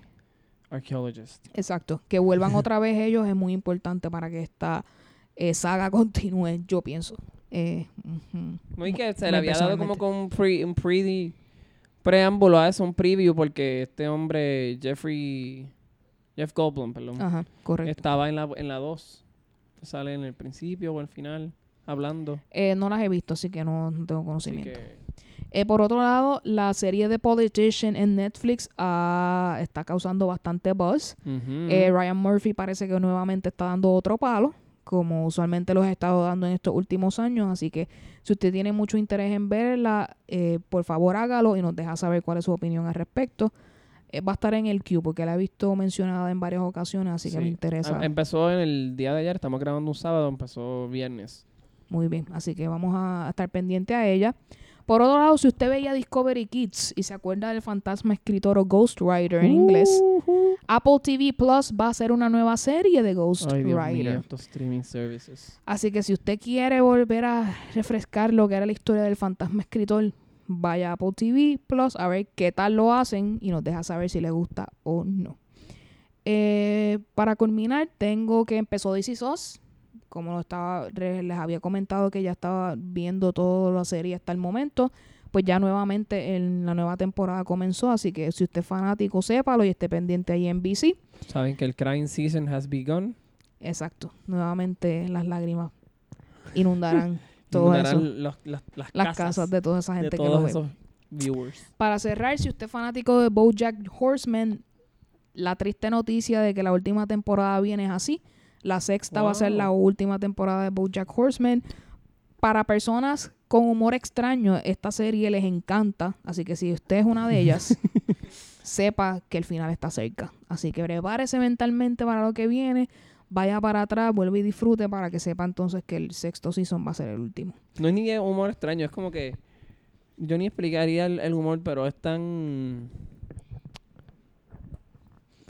Speaker 2: archaeologist.
Speaker 1: Exacto. Que vuelvan otra vez ellos es muy importante para que esta eh, saga continúe, yo pienso. Eh, ujú.
Speaker 2: No, y que se
Speaker 1: Muy
Speaker 2: le había dado como con un, pre, un pre- preámbulo a eso, un preview, porque este hombre, Jeffrey, Jeff Goldblum, perdón,
Speaker 1: Ajá, correcto.
Speaker 2: estaba en la, en la 2. Sale en el principio o al final, hablando.
Speaker 1: Eh, no las he visto, así que no, no tengo conocimiento.
Speaker 2: que,
Speaker 1: Eh, por otro lado, la serie de Politician en Netflix ah, está causando bastante buzz. Eh, Ryan Murphy parece que nuevamente está dando otro palo, como usualmente los ha estado dando en estos últimos años. Así que si usted tiene mucho interés en verla, eh, por favor hágalo y nos deja saber cuál es su opinión al respecto. Eh, va a estar en el queue porque la he visto mencionada en varias ocasiones, así que me interesa.
Speaker 2: Ah, Empezó en el día de ayer, estamos grabando un sábado, empezó viernes.
Speaker 1: Muy bien, así que vamos a estar pendiente a ella. Por otro lado, si usted veía Discovery Kids y se acuerda del fantasma escritor o Ghost Rider en inglés,
Speaker 2: Ujú.
Speaker 1: Apple TV Plus va a hacer una nueva serie de Ghost
Speaker 2: Ay, Dios
Speaker 1: Rider.
Speaker 2: mío, estos streaming services.
Speaker 1: Así que si usted quiere volver a refrescar lo que era la historia del fantasma escritor, vaya a Apple TV Plus a ver qué tal lo hacen y nos deja saber si le gusta o no. eh, para culminar, tengo que empezó DC SOS. Como lo estaba, les había comentado que ya estaba viendo toda la serie hasta el momento, pues ya nuevamente en la nueva temporada comenzó. Así que si usted es fanático, sépalo y esté pendiente ahí en BC.
Speaker 2: Saben que el crying season has begun.
Speaker 1: Exacto. Nuevamente las lágrimas inundarán todo
Speaker 2: Inundarán
Speaker 1: eso.
Speaker 2: los- las, las
Speaker 1: Las
Speaker 2: casas
Speaker 1: casas de toda esa
Speaker 2: de
Speaker 1: gente que lo ve.
Speaker 2: esos viewers.
Speaker 1: Para cerrar, si usted es fanático de BoJack Horseman, la triste noticia de que la última temporada viene es así. La sexta va a ser la última temporada de BoJack Horseman. Para personas con humor extraño, esta serie les encanta. Así que si usted es una de ellas, sepa que el final está cerca. Así que prepárese mentalmente para lo que viene. Vaya para atrás, vuelve y disfrute para que sepa entonces que el sexto season va a ser el último.
Speaker 2: No es ni humor extraño, es como que yo ni explicaría el, el humor, pero es tan...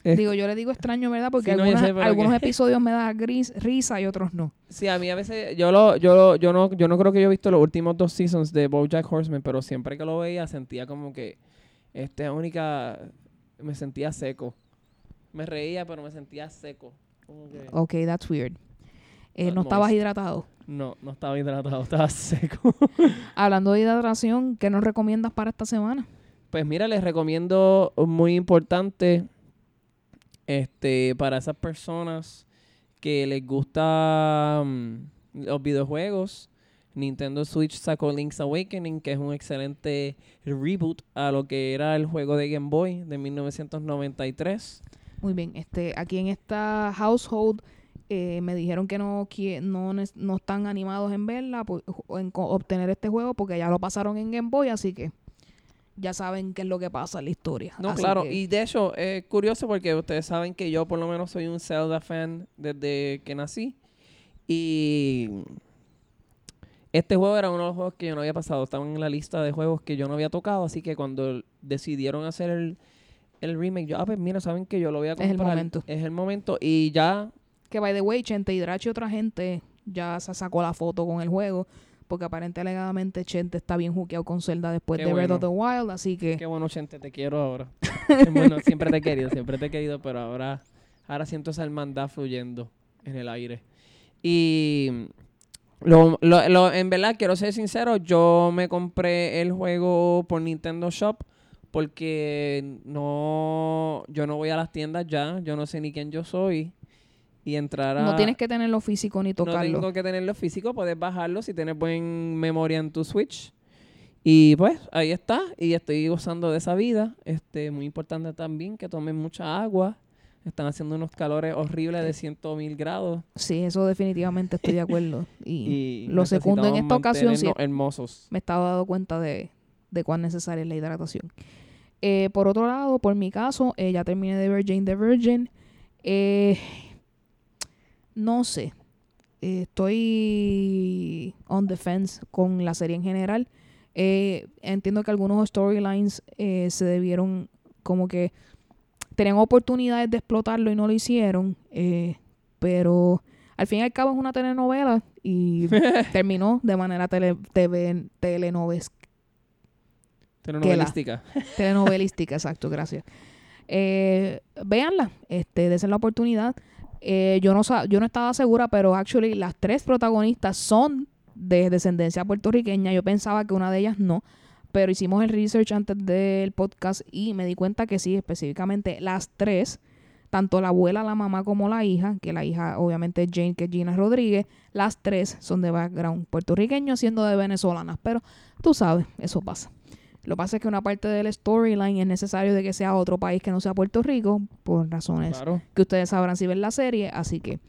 Speaker 2: Es-
Speaker 1: Digo, yo le digo extraño, ¿verdad? Porque
Speaker 2: Sí, no,
Speaker 1: algunas-
Speaker 2: sé,
Speaker 1: algunos
Speaker 2: que-
Speaker 1: episodios me da gris, risa y otros no.
Speaker 2: Sí, a mí a veces, yo lo, yo lo- yo no, yo no creo que yo he visto los últimos dos seasons de BoJack Horseman, pero siempre que lo veía sentía como que esta única, me sentía seco. Me reía, pero me sentía seco. Como que-
Speaker 1: Ok, that's weird. Eh,
Speaker 2: Not
Speaker 1: no estabas hidratado.
Speaker 2: No, no estaba hidratado, estaba seco.
Speaker 1: Hablando de hidratación, ¿qué nos recomiendas para esta semana?
Speaker 2: Pues mira, les recomiendo muy importante este para esas personas que les gusta mm, los videojuegos. Nintendo Switch sacó Link's Awakening, que es un excelente reboot a lo que era el juego de Game Boy de 1993.
Speaker 1: Muy bien, este, aquí en esta household eh, me dijeron que no, quie- no, no están animados en verla, o en obtener este juego, porque ya lo pasaron en Game Boy, así que ya saben qué es lo que pasa en la historia.
Speaker 2: No,
Speaker 1: Así
Speaker 2: claro,
Speaker 1: que-
Speaker 2: y de hecho es curioso porque ustedes saben que yo por lo menos soy un Zelda fan desde que nací. Y este juego era uno de los juegos que yo no había pasado, estaban en la lista de juegos que yo no había tocado, así que cuando decidieron hacer el, el remake, yo, ah, pues mira, saben que yo lo voy a
Speaker 1: el
Speaker 2: comprar.
Speaker 1: momento.
Speaker 2: Es el momento. Y ya,
Speaker 1: Que by the way, Chente Hidrachi y otra gente ya se sacó la foto con el juego. Porque aparentemente alegadamente Chente está bien juqueado con Zelda después
Speaker 2: Qué
Speaker 1: de Breath of the
Speaker 2: bueno.
Speaker 1: Wild. Así que
Speaker 2: qué bueno, gente, te quiero ahora. Es bueno, siempre te he querido, siempre te he querido, pero ahora, ahora siento esa hermandad fluyendo en el aire. Y lo, lo- lo- en verdad, quiero ser sincero, yo me compré el juego por Nintendo Shop porque no, yo no voy a las tiendas ya, yo no sé ni quién yo soy. Y entrar a...
Speaker 1: no tienes que tenerlo físico ni
Speaker 2: No
Speaker 1: tocarlo.
Speaker 2: tengo que tenerlo físico, puedes bajarlo si tienes buen memoria en tu Switch. Y pues ahí está, y estoy gozando de esa vida. Este, muy importante también que tomen mucha agua. Están haciendo unos calores horribles de 100 mil grados.
Speaker 1: Sí, eso definitivamente estoy de acuerdo. Y,
Speaker 2: Y
Speaker 1: lo secundo en esta ocasión, sí,
Speaker 2: hermosos.
Speaker 1: me estaba dando cuenta de, de cuán necesaria es la hidratación. Eh, por otro lado, por mi caso, eh, ya terminé de ver Jane the Virgin. Eh, no sé. Estoy on the fence con la serie en general. Entiendo que algunos storylines se debieron como que tenían oportunidades de explotarlo y no lo hicieron. pero al fin y al cabo es una telenovela y terminó de manera tele, TV telenoves-
Speaker 2: Telenovelística.
Speaker 1: telenovelística, exacto, gracias. Eh, véanla, este, desen la oportunidad. Eh, yo no yo no estaba segura, pero actually las tres protagonistas son de descendencia puertorriqueña. Yo pensaba que una de ellas no, pero hicimos el research antes del podcast y me di cuenta que sí, específicamente las tres, tanto la abuela, la mamá como la hija, que la hija obviamente es Jane, que es Gina Rodríguez, las tres son de background puertorriqueño, siendo de venezolanas, pero tú sabes, eso pasa. Lo que pasa es que una parte del storyline es necesario de que sea otro país que no sea Puerto Rico, por razones
Speaker 2: Claro.
Speaker 1: que ustedes sabrán si ven la serie, así que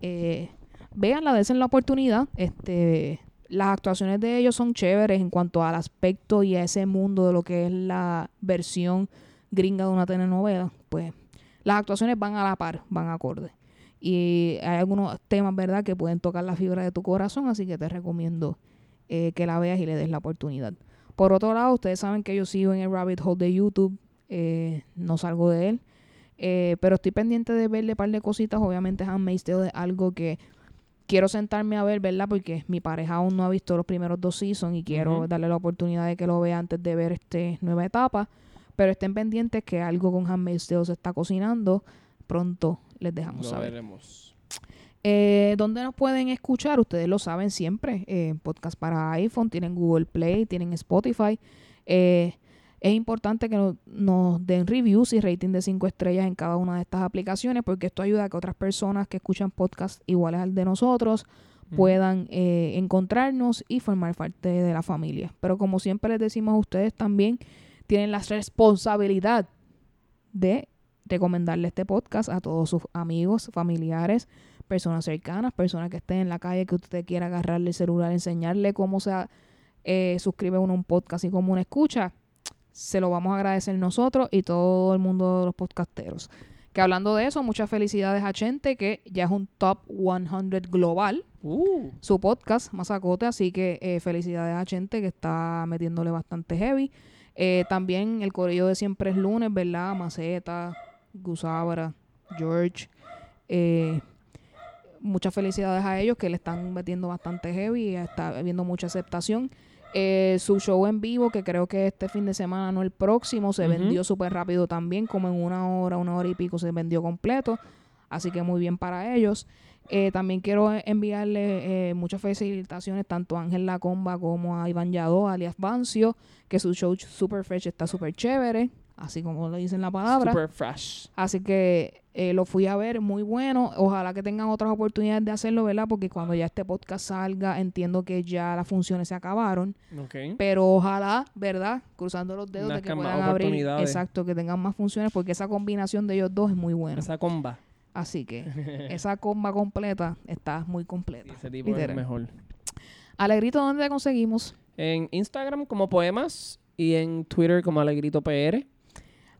Speaker 1: eh, véanla, desen la oportunidad. Este, las actuaciones de ellos son chéveres en cuanto al aspecto y a ese mundo de lo que es la versión gringa de una telenovela. Pues las actuaciones van a la par, van acorde. Y hay algunos temas, ¿verdad?, que pueden tocar la fibra de tu corazón, así que te recomiendo eh, que la veas y le des la oportunidad. Por otro lado, ustedes saben que yo sigo en el rabbit hole de YouTube, eh, no salgo de él. Eh, pero estoy pendiente de verle un par de cositas. Obviamente Handmaid's Tale es algo que quiero sentarme a ver, ¿verdad? Porque mi pareja aún no ha visto los primeros dos seasons y quiero darle la oportunidad de que lo vea antes de ver este nueva etapa. Pero estén pendientes que algo con Handmaid's Tale se está cocinando pronto les dejamos
Speaker 2: Lo
Speaker 1: saber.
Speaker 2: veremos.
Speaker 1: Eh, ¿Dónde nos pueden escuchar? Ustedes lo saben siempre. Eh, podcast para iPhone, tienen Google Play, tienen Spotify. Eh, es importante que no- nos den reviews y rating de 5 estrellas en cada una de estas aplicaciones porque esto ayuda a que otras personas que escuchan podcasts iguales al de nosotros
Speaker 2: Ujú.
Speaker 1: puedan eh, encontrarnos y formar parte de la familia. Pero como siempre les decimos a ustedes también tienen la responsabilidad de recomendarle este podcast a todos sus amigos, familiares, personas cercanas, personas que estén en la calle, que usted quiera agarrarle el celular, enseñarle cómo se eh, suscribe uno a un podcast y cómo uno escucha, se lo vamos a agradecer nosotros y todo el mundo de los podcasteros. Que hablando de eso, muchas felicidades a Chente, que ya es un top 100 global,
Speaker 2: Uh,
Speaker 1: su podcast, Mazacote, así que eh, felicidades a Chente, que está metiéndole bastante heavy. Eh, también el corillo de siempre es lunes, ¿verdad? Maceta, Gusabra, George. eh, muchas felicidades a ellos que le están metiendo bastante heavy y está habiendo mucha aceptación. Eh, su show en vivo, que creo que este fin de semana, no el próximo, se vendió súper rápido también, como en una hora, una hora y pico se vendió completo. Así que muy bien para ellos. Eh, también quiero enviarle eh, muchas felicitaciones tanto a Ángel Lacomba como a Iván Yadó, alias Bancio, que su show Super Fresh está súper chévere, así como lo dicen la palabra.
Speaker 2: super fresh.
Speaker 1: Así que eh, lo fui a ver, muy bueno. Ojalá que tengan otras oportunidades de hacerlo, ¿verdad? Porque cuando ya este podcast salga, entiendo que ya las funciones se acabaron.
Speaker 2: Ok.
Speaker 1: Pero ojalá, ¿verdad? Cruzando los dedos de que puedan abrir. Exacto, que tengan más funciones, porque esa combinación de ellos dos es muy buena.
Speaker 2: Esa comba.
Speaker 1: Así que esa comba completa está muy completa.
Speaker 2: Ese tipo es
Speaker 1: literal.
Speaker 2: mejor.
Speaker 1: Alegrito, ¿dónde te conseguimos?
Speaker 2: En Instagram como Poemas y en Twitter como Alegrito PR.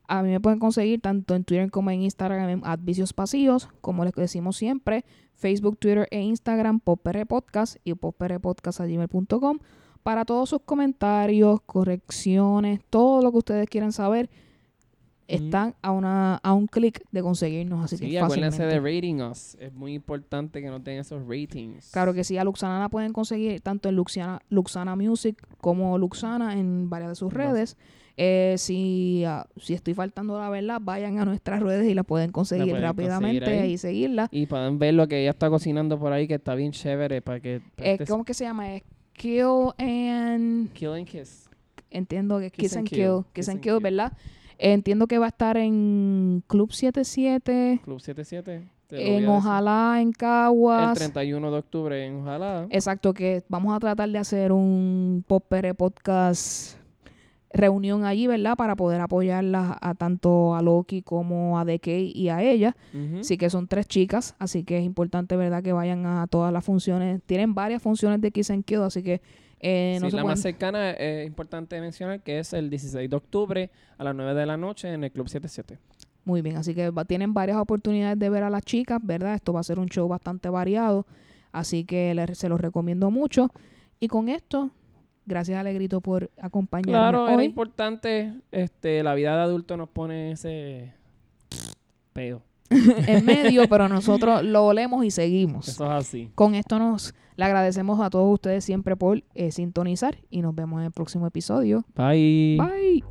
Speaker 1: A mí me pueden conseguir tanto en Twitter como en Instagram en Advicios Pasivos, como les decimos siempre, Facebook, Twitter e Instagram, PopR Podcast y poprpodcast.gmail.com para todos sus comentarios, correcciones, todo lo que ustedes quieran saber, están a, una, a un clic de conseguirnos, así
Speaker 2: Sí,
Speaker 1: que
Speaker 2: acuérdense de
Speaker 1: fácilmente.
Speaker 2: rating us. Es muy importante que no tengan esos ratings.
Speaker 1: Claro que sí, a Luxana la pueden conseguir tanto en Luxana, Luxana Music como Luxana en varias de sus redes. Eh, si, ah, si estoy faltando la verdad, vayan a nuestras redes y la pueden conseguir
Speaker 2: pueden
Speaker 1: rápidamente
Speaker 2: conseguir ahí.
Speaker 1: y seguirla.
Speaker 2: Y pueden ver lo que ella está cocinando por ahí, que está bien chévere para que...
Speaker 1: Eh,
Speaker 2: este
Speaker 1: ¿Cómo que se llama? Es Kill and...
Speaker 2: Kill and Kiss.
Speaker 1: Entiendo que
Speaker 2: Kiss
Speaker 1: Kiss
Speaker 2: and Kill,
Speaker 1: Kill.
Speaker 2: Kiss
Speaker 1: Kiss and
Speaker 2: and
Speaker 1: Kill,
Speaker 2: Kill.
Speaker 1: ¿verdad? Entiendo que va a estar en Club 77,
Speaker 2: Club 77. te lo voy a
Speaker 1: en. Ojalá, en
Speaker 2: El
Speaker 1: Caguas.
Speaker 2: 31 de octubre en Ojalá.
Speaker 1: Exacto, que vamos a tratar de hacer un Popere Podcast reunión allí, ¿verdad? Para poder apoyarla a tanto a Loki como a DK y a ella. Así que son tres chicas, así que es importante, ¿verdad? Que vayan a todas las funciones. Tienen varias funciones de Kiss and Kill, así que eh, no
Speaker 2: Sí,
Speaker 1: se
Speaker 2: la
Speaker 1: pueden-
Speaker 2: más cercana es importante mencionar que es el 16 de octubre a las 9 de la noche en el Club 77.
Speaker 1: Muy bien, así que va- tienen varias oportunidades de ver a las chicas, ¿verdad? Esto va a ser un show bastante variado, así que les- se los recomiendo mucho. Y con esto, gracias Alegrito por acompañarme
Speaker 2: Claro, era
Speaker 1: hoy.
Speaker 2: importante. Este, la vida de adulto nos pone ese peo.
Speaker 1: en medio, pero nosotros lo olemos y seguimos.
Speaker 2: Eso es así.
Speaker 1: Con esto nos le agradecemos a todos ustedes siempre por eh, sintonizar y nos vemos en el próximo episodio.
Speaker 2: Bye.
Speaker 1: Bye.